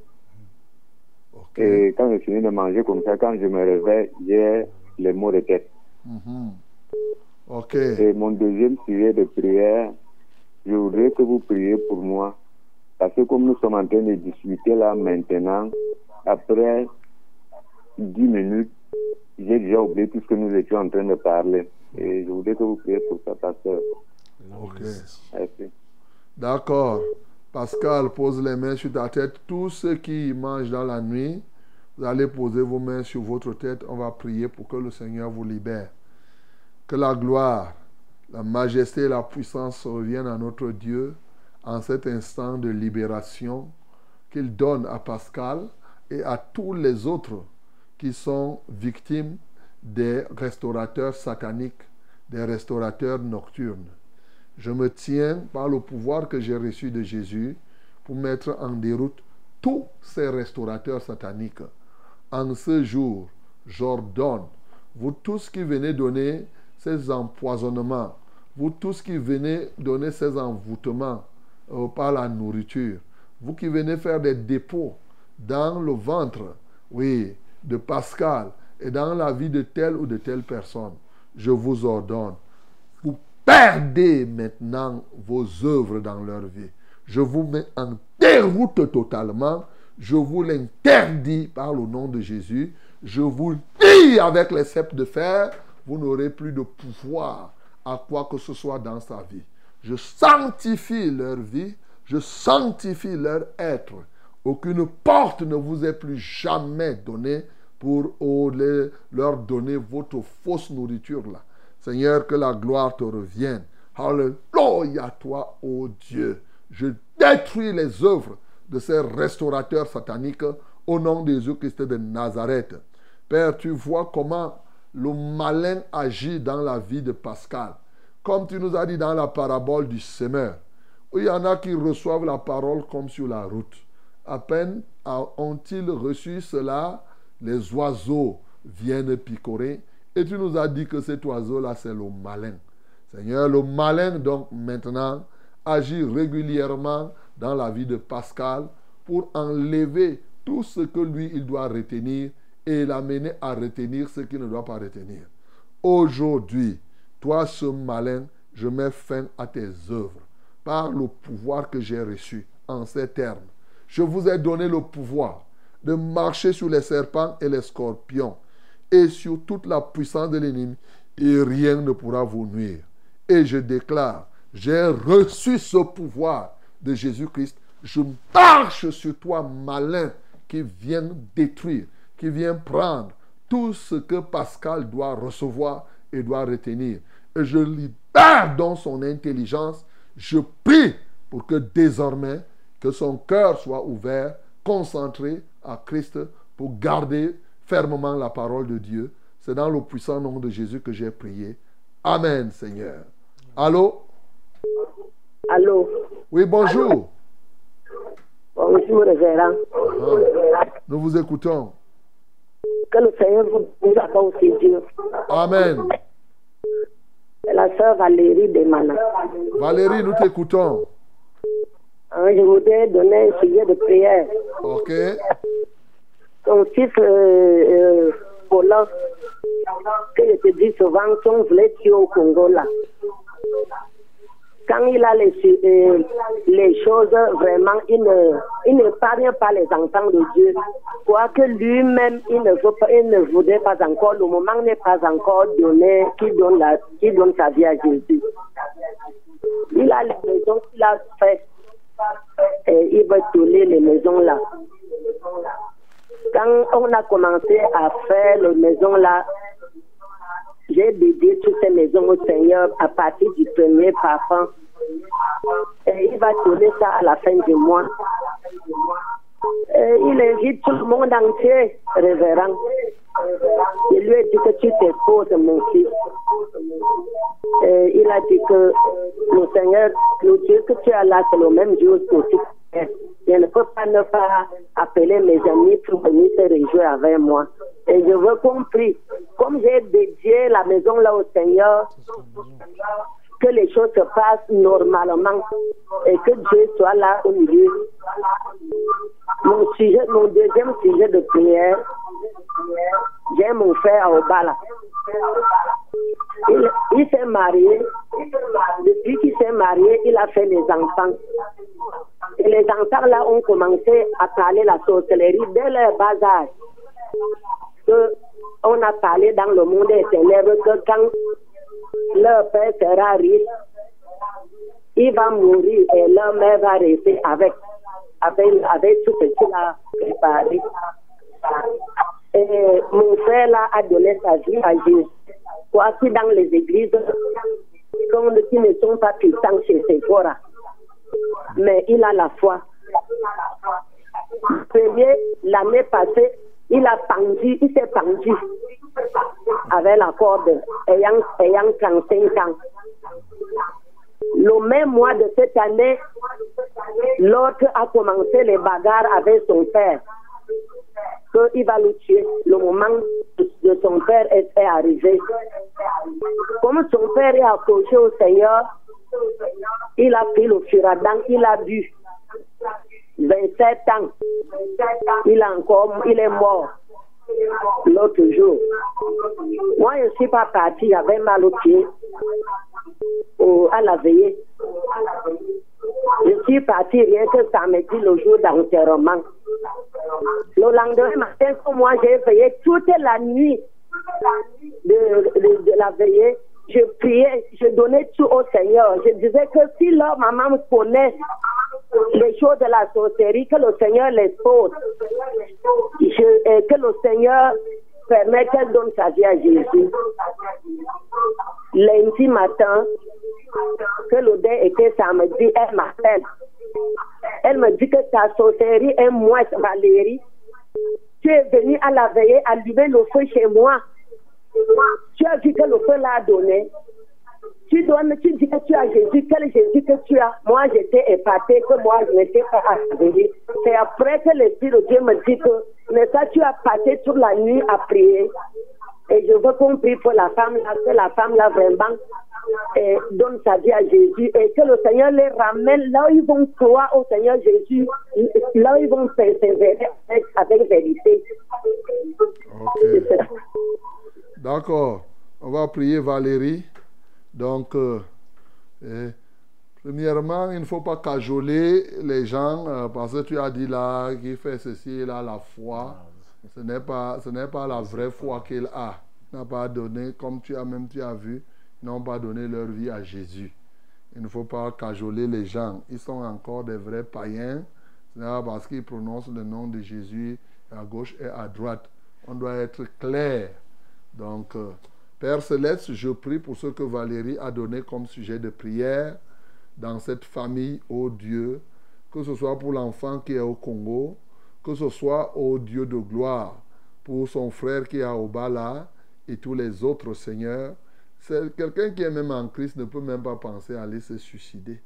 Et quand je finis de manger comme ça, quand je me réveille, j'ai les maux de tête. Mhm. Ok. Et mon deuxième sujet de prière, je voudrais que vous priez pour moi. Parce que comme nous sommes en train de discuter là maintenant, après 10 minutes, j'ai déjà oublié tout ce que nous étions en train de parler. Et je voudrais que vous priez pour ça, pasteur. Ok. Merci. D'accord. Pascal, pose les mains sur ta tête. Tous ceux qui mangent dans la nuit, vous allez poser vos mains sur votre tête. On va prier pour que le Seigneur vous libère. Que la gloire, la majesté et la puissance reviennent à notre Dieu en cet instant de libération qu'il donne à Pascal et à tous les autres qui sont victimes des restaurateurs sataniques, des restaurateurs nocturnes. Je me tiens par le pouvoir que j'ai reçu de Jésus pour mettre en déroute tous ces restaurateurs sataniques. En ce jour, j'ordonne, vous tous qui venez donner ces empoisonnements, vous tous qui venez donner ces envoûtements euh, par la nourriture, vous qui venez faire des dépôts dans le ventre, oui, de Pascal et dans la vie de telle ou de telle personne, je vous ordonne, vous perdez maintenant vos œuvres dans leur vie. Je vous mets en déroute totalement. Je vous l'interdis par le nom de Jésus. Je vous dis avec les sceptres de fer, vous n'aurez plus de pouvoir à quoi que ce soit dans sa vie. Je sanctifie leur vie, je sanctifie leur être. Aucune porte ne vous est plus jamais donnée pour oh, leur donner votre fausse nourriture là. Seigneur, que la gloire te revienne. Alléluia toi, ô Dieu. Je détruis les œuvres de ces restaurateurs sataniques au nom de Jésus-Christ de Nazareth. Père, tu vois comment le malin agit dans la vie de Pascal. Comme tu nous as dit dans la parabole du semeur. où Il y en a qui reçoivent la parole comme sur la route. À peine ont-ils reçu cela, les oiseaux viennent picorer. Et tu nous as dit que cet oiseau-là, c'est le malin. Seigneur, le malin, donc, maintenant, agit régulièrement dans la vie de Pascal pour enlever tout ce que lui, il doit retenir et l'amener à retenir ce qu'il ne doit pas retenir. Aujourd'hui, toi, ce malin, je mets fin à tes œuvres par le pouvoir que j'ai reçu en ces termes. Je vous ai donné le pouvoir de marcher sur les serpents et les scorpions et sur toute la puissance de l'ennemi et rien ne pourra vous nuire. Et je déclare, j'ai reçu ce pouvoir de Jésus-Christ. Je marche sur toi, malin, qui vient détruire, qui vient prendre tout ce que Pascal doit recevoir et doit retenir. Et je libère dans son intelligence. Je prie pour que désormais, que son cœur soit ouvert, concentré à Christ pour garder fermement la parole de Dieu. C'est dans le puissant nom de Jésus que j'ai prié. Amen, Seigneur. Allô? Allô, Oui, bonjour. bonjour révérend. Ah, nous vous écoutons. Que le Seigneur vous nous accorde aussi Dieu. Amen. La sœur Valérie de Mana. Valérie, nous t'écoutons. Hein, je voudrais donner un sujet de prière. OK? Son fils euh, euh, que je te dis souvent, qu'on voulait tuer au Congo là. Quand il a les, euh, les choses, vraiment, il ne, il ne parvient pas les enfants de Dieu. Quoique lui-même, il ne veut pas, voudrait pas encore, le moment n'est pas encore donné, qu'il donne la, qu'il donne sa vie à Jésus. Il a les maisons qu'il a fait. Et il veut tourner les maisons là. Quand on a commencé à faire les maisons là, j'ai dédié toutes ces maisons au Seigneur à partir du premier parfum. Et il va tourner ça à la fin du mois. Il invite tout le monde entier, révérend. Il lui a dit que tu t'exposes, mon fils. Et il a dit que le Seigneur, le Dieu que tu as là, c'est le même Dieu aussi. Je ne peux pas ne pas appeler mes amis pour venir se réjouir avec moi. Et je veux compris, comme j'ai dédié la maison là au Seigneur, que les choses se passent normalement et que Dieu soit là au milieu. Mon, sujet, mon deuxième sujet de prière, j'ai mon frère bas là. Il, il s'est marié. Depuis qu'il s'est marié, il a fait des enfants. Et les enfants là ont commencé à parler la sorcellerie dès leur bas âge. Que on a parlé dans le monde éternel que quand leur père sera riche, il va mourir et leur mère va rester avec, avec, avec tout ce qu'il a préparé. Et mon frère a donné sa vie à Jésus. Voici dans les églises qui ne sont pas puissants chez Sephora. Mais il a la foi. Premier, l'année passée, il a pendu, il s'est pendu avec la corde, ayant, ayant 35 ans. Le même mois de cette année, l'autre a commencé les bagarres avec son père. Qu'il va le tuer. Le moment de son père est, arrivé. Comme son père est accroché au Seigneur, il a pris le furadan, il a bu. 27 ans. Il, a encore, il est mort l'autre jour. Moi, je ne suis pas partie, j'avais mal au pied à la veillée. Je suis partie rien que samedi, le jour d'enterrement. Le lendemain matin, moi, j'ai veillé toute la nuit de, de la veillée je priais, je donnais tout au Seigneur. Je disais que si leur maman connaît les choses de la sorcellerie, que le Seigneur les pose, et que le Seigneur permet qu'elle donne sa vie à Jésus. Lundi matin, que l'odeur était samedi, elle m'appelle. Elle me dit que ta sorcellerie est moi, Valérie. Tu es venue à la veillée allumer le feu chez moi. Tu as vu que le feu l'a donné. Tu donnes, tu dis que tu as Jésus, quel Jésus que tu as. Moi, j'étais épatée que moi, je n'étais pas arrivé. C'est après que l'Esprit de Dieu me dit que, mais ça, tu as passé toute la nuit à prier. Et je veux qu'on prie pour la femme là, que la femme là vraiment et donne sa vie à Jésus et que le Seigneur les ramène là où ils vont croire au Seigneur Jésus, là où ils vont persévérer avec, avec vérité. D'accord. On va prier Valérie. Donc, euh, eh, premièrement, il ne faut pas cajoler les gens euh, parce que tu as dit là qu'il fait ceci, il a la foi. Ce n'est pas, ce n'est pas la vraie foi qu'il a. Il n'a pas donné, comme tu as même tu as vu, ils n'ont pas donné leur vie à Jésus. Il ne faut pas cajoler les gens. Ils sont encore des vrais païens. C'est parce qu'ils prononcent le nom de Jésus à gauche et à droite. On doit être clair. Donc, euh, Père Céleste, je prie pour ce que Valérie a donné comme sujet de prière dans cette famille, ô Dieu, que ce soit pour l'enfant qui est au Congo, que ce soit, ô Dieu de gloire, pour son frère qui est à Obala et tous les autres, Seigneur. C'est quelqu'un qui est même en Christ ne peut même pas penser à aller se suicider.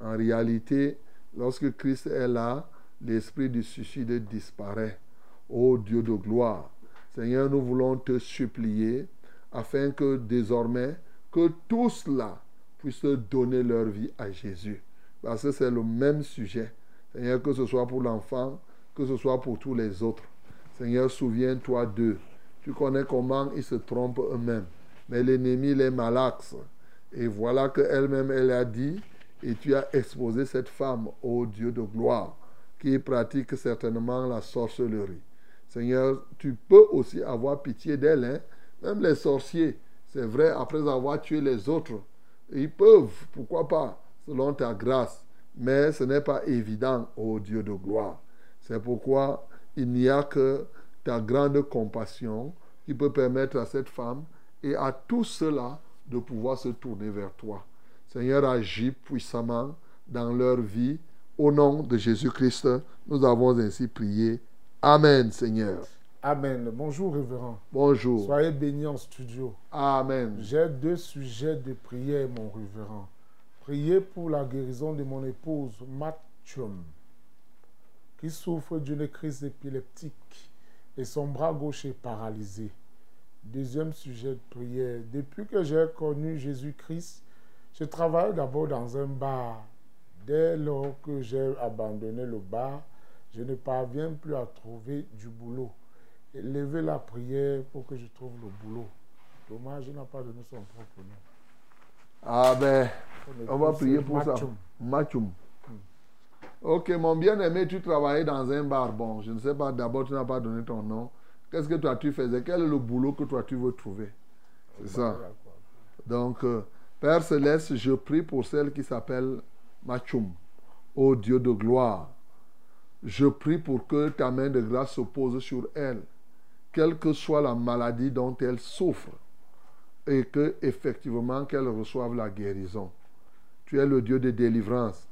En réalité, lorsque Christ est là, l'esprit du suicide disparaît. Ô Dieu de gloire, Seigneur, nous voulons te supplier afin que désormais, que tous là puissent donner leur vie à Jésus. Parce que c'est le même sujet. Seigneur, que ce soit pour l'enfant, que ce soit pour tous les autres. Seigneur, souviens-toi d'eux. Tu connais comment ils se trompent eux-mêmes. Mais l'ennemi les malaxe. Et voilà qu'elle-même, elle a dit, et tu as exposé cette femme au Dieu de gloire qui pratique certainement la sorcellerie. Seigneur, tu peux aussi avoir pitié d'elle, hein? même les sorciers, c'est vrai, après avoir tué les autres, ils peuvent, pourquoi pas, selon ta grâce, mais ce n'est pas évident, ô Dieu de gloire. C'est pourquoi il n'y a que ta grande compassion qui peut permettre à cette femme et à tous ceux-là de pouvoir se tourner vers toi. Seigneur, agis puissamment dans leur vie. Au nom de Jésus-Christ, nous avons ainsi prié. Amen, Seigneur. Amen. Bonjour, révérend. Bonjour. Soyez bénis en studio. Amen. J'ai deux sujets de prière, mon révérend. Priez pour la guérison de mon épouse, Mathium, qui souffre d'une crise épileptique et son bras gauche est paralysé. Deuxième sujet de prière. Depuis que j'ai connu Jésus-Christ, je travaille d'abord dans un bar. Dès lors que j'ai abandonné le bar, je ne parviens plus à trouver du boulot. Levez la prière pour que je trouve le boulot. Dommage, il n'a pas donné son propre nom. Ah ben, on va prier pour ça. Mathium. Mathium. Ok, mon bien-aimé, tu travaillais dans un bar. Bon, je ne sais pas, d'abord, tu n'as pas donné ton nom. Qu'est-ce que toi, tu faisais? Quel est le boulot que toi, tu veux trouver? C'est ça. Donc, euh, Père Céleste, je prie pour celle qui s'appelle Machum, ô Dieu de gloire. Je prie pour que ta main de grâce se pose sur elle, quelle que soit la maladie dont elle souffre, et que effectivement qu'elle reçoive la guérison. Tu es le Dieu de délivrance.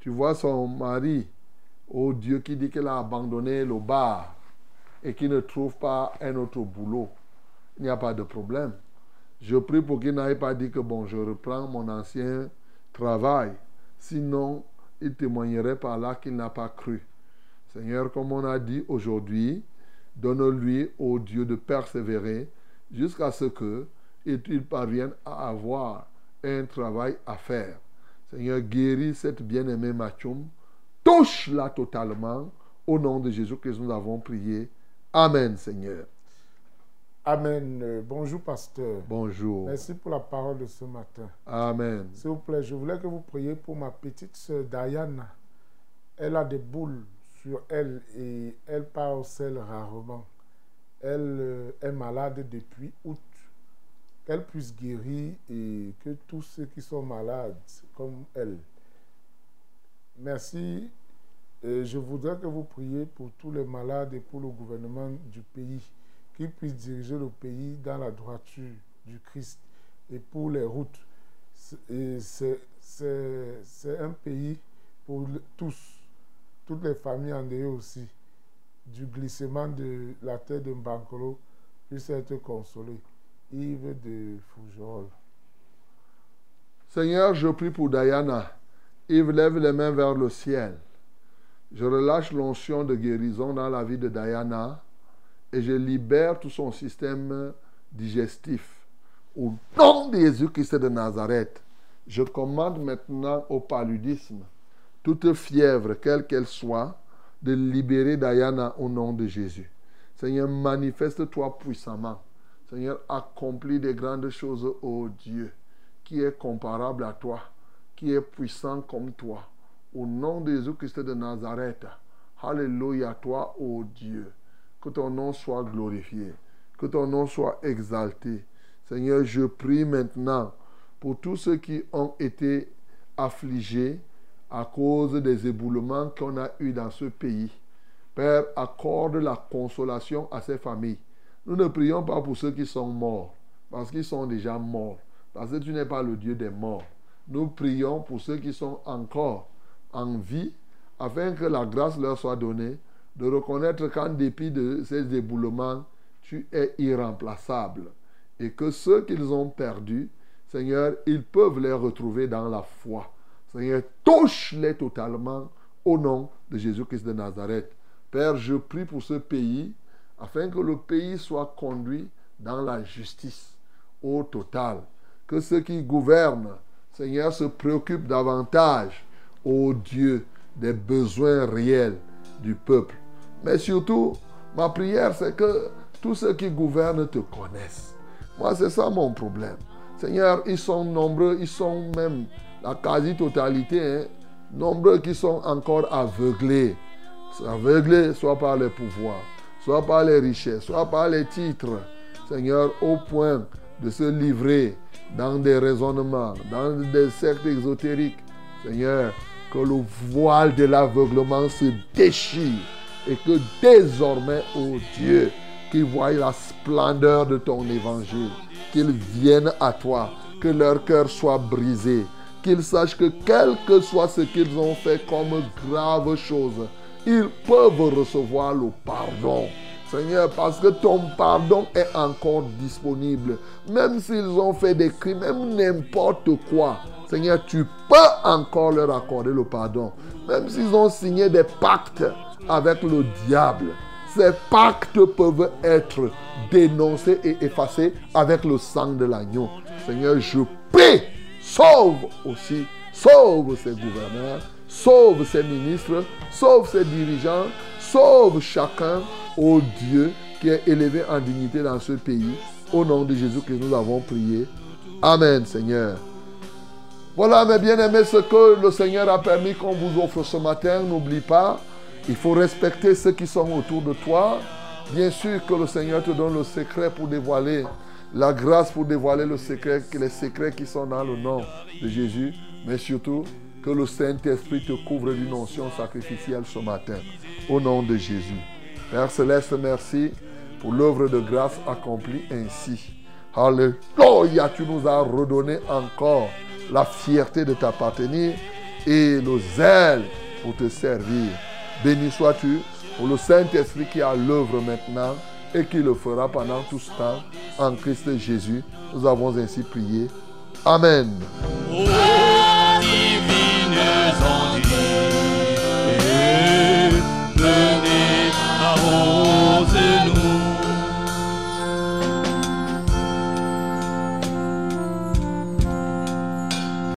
Tu vois son mari, ô Dieu qui dit qu'elle a abandonné le bar et qui ne trouve pas un autre boulot. Il n'y a pas de problème. Je prie pour qu'il n'aille pas dit que bon, je reprends mon ancien travail. Sinon, il témoignerait par là qu'il n'a pas cru. Seigneur, comme on a dit aujourd'hui, donne-lui au Dieu de persévérer jusqu'à ce que il parvienne à avoir un travail à faire. Seigneur, guéris cette bien-aimée Machum. Touche-la totalement. Au nom de Jésus que nous avons prié. Amen, Seigneur. Amen. Euh, Bonjour, pasteur. Bonjour. Merci pour la parole de ce matin. Amen. S'il vous plaît, je voulais que vous priez pour ma petite sœur Diana. Elle a des boules elle et elle sel rarement. Elle euh, est malade depuis août. Qu'elle puisse guérir et que tous ceux qui sont malades, comme elle. Merci. Et je voudrais que vous priez pour tous les malades et pour le gouvernement du pays, qu'il puisse diriger le pays dans la droiture du Christ et pour les routes. C'est- un pays pour tous, toutes les familles endeuillées aussi, du glissement de la terre de Mbankolo puisse être consolé. Yves de Fougerolles. Seigneur, je prie pour Diana. Yves lève les mains vers le ciel. Je relâche l'onction de guérison dans la vie de Diana et je libère tout son système digestif. Au nom de Jésus-Christ de Nazareth, je commande maintenant au paludisme, toute fièvre, quelle qu'elle soit, de libérer Diana au nom de Jésus. Seigneur, manifeste-toi puissamment. Seigneur, accomplis des grandes choses, ô Dieu, qui est comparable à toi, qui est puissant comme toi. Au nom de Jésus-Christ de Nazareth, Alléluia, toi, ô Dieu. Que ton nom soit glorifié, que ton nom soit exalté. Seigneur, je prie maintenant pour tous ceux qui ont été affligés à cause des éboulements qu'on a eus dans ce pays. Père, accorde la consolation à ces familles. Nous ne prions pas pour ceux qui sont morts, parce qu'ils sont déjà morts, parce que tu n'es pas le Dieu des morts. Nous prions pour ceux qui sont encore en vie, afin que la grâce leur soit donnée de reconnaître qu'en dépit de ces éboulements, tu es irremplaçable. Et que ceux qu'ils ont perdus, Seigneur, ils peuvent les retrouver dans la foi. Seigneur, touche-les totalement au nom de Jésus-Christ de Nazareth. Père, je prie pour ce pays, afin que le pays soit conduit dans la justice au total. Que ceux qui gouvernent, Seigneur, se préoccupent davantage, ô Dieu, des besoins réels du peuple. Mais surtout, ma prière, c'est que tous ceux qui gouvernent te connaissent. Moi, c'est ça mon problème. Seigneur, ils sont nombreux, ils sont même la quasi-totalité, hein, nombreux qui sont encore aveuglés. Aveuglés soit par les pouvoirs, soit par les richesses, soit par les titres. Seigneur, au point de se livrer dans des raisonnements, dans des sectes exotériques. Seigneur, que le voile de l'aveuglement se déchire et que désormais, ô Dieu, qu'ils voient la splendeur de ton évangile, qu'ils viennent à toi, que leur cœur soit brisé, qu'ils sachent que quel que soit ce qu'ils ont fait comme grave chose, ils peuvent recevoir le pardon. Seigneur, parce que ton pardon est encore disponible. Même s'ils ont fait des crimes, même n'importe quoi. Seigneur, tu peux encore leur accorder le pardon. Même s'ils ont signé des pactes avec le diable. Ces pactes peuvent être dénoncés et effacés avec le sang de l'agneau. Seigneur, je prie, sauve aussi, sauve ces gouverneurs, sauve ces ministres, sauve ces dirigeants, sauve chacun, ô Dieu, qui est élevé en dignité dans ce pays. Au nom de Jésus que nous avons prié. Amen, Seigneur. Voilà, mes bien-aimés, ce que le Seigneur a permis qu'on vous offre ce matin. N'oublie pas, il faut respecter ceux qui sont autour de toi. Bien sûr que le Seigneur te donne le secret pour dévoiler, la grâce pour dévoiler les secrets qui sont dans le nom de Jésus. Mais surtout, que le Saint-Esprit te couvre d'une onction sacrificielle ce matin. Au nom de Jésus. Père Céleste, merci pour l'œuvre de grâce accomplie ainsi. Alléluia, tu nous as redonné encore la fierté de t'appartenir et le zèle pour te servir. Béni sois-tu pour le Saint-Esprit qui a l'œuvre maintenant et qui le fera pendant tout ce temps en Christ Jésus. Nous avons ainsi prié. Amen.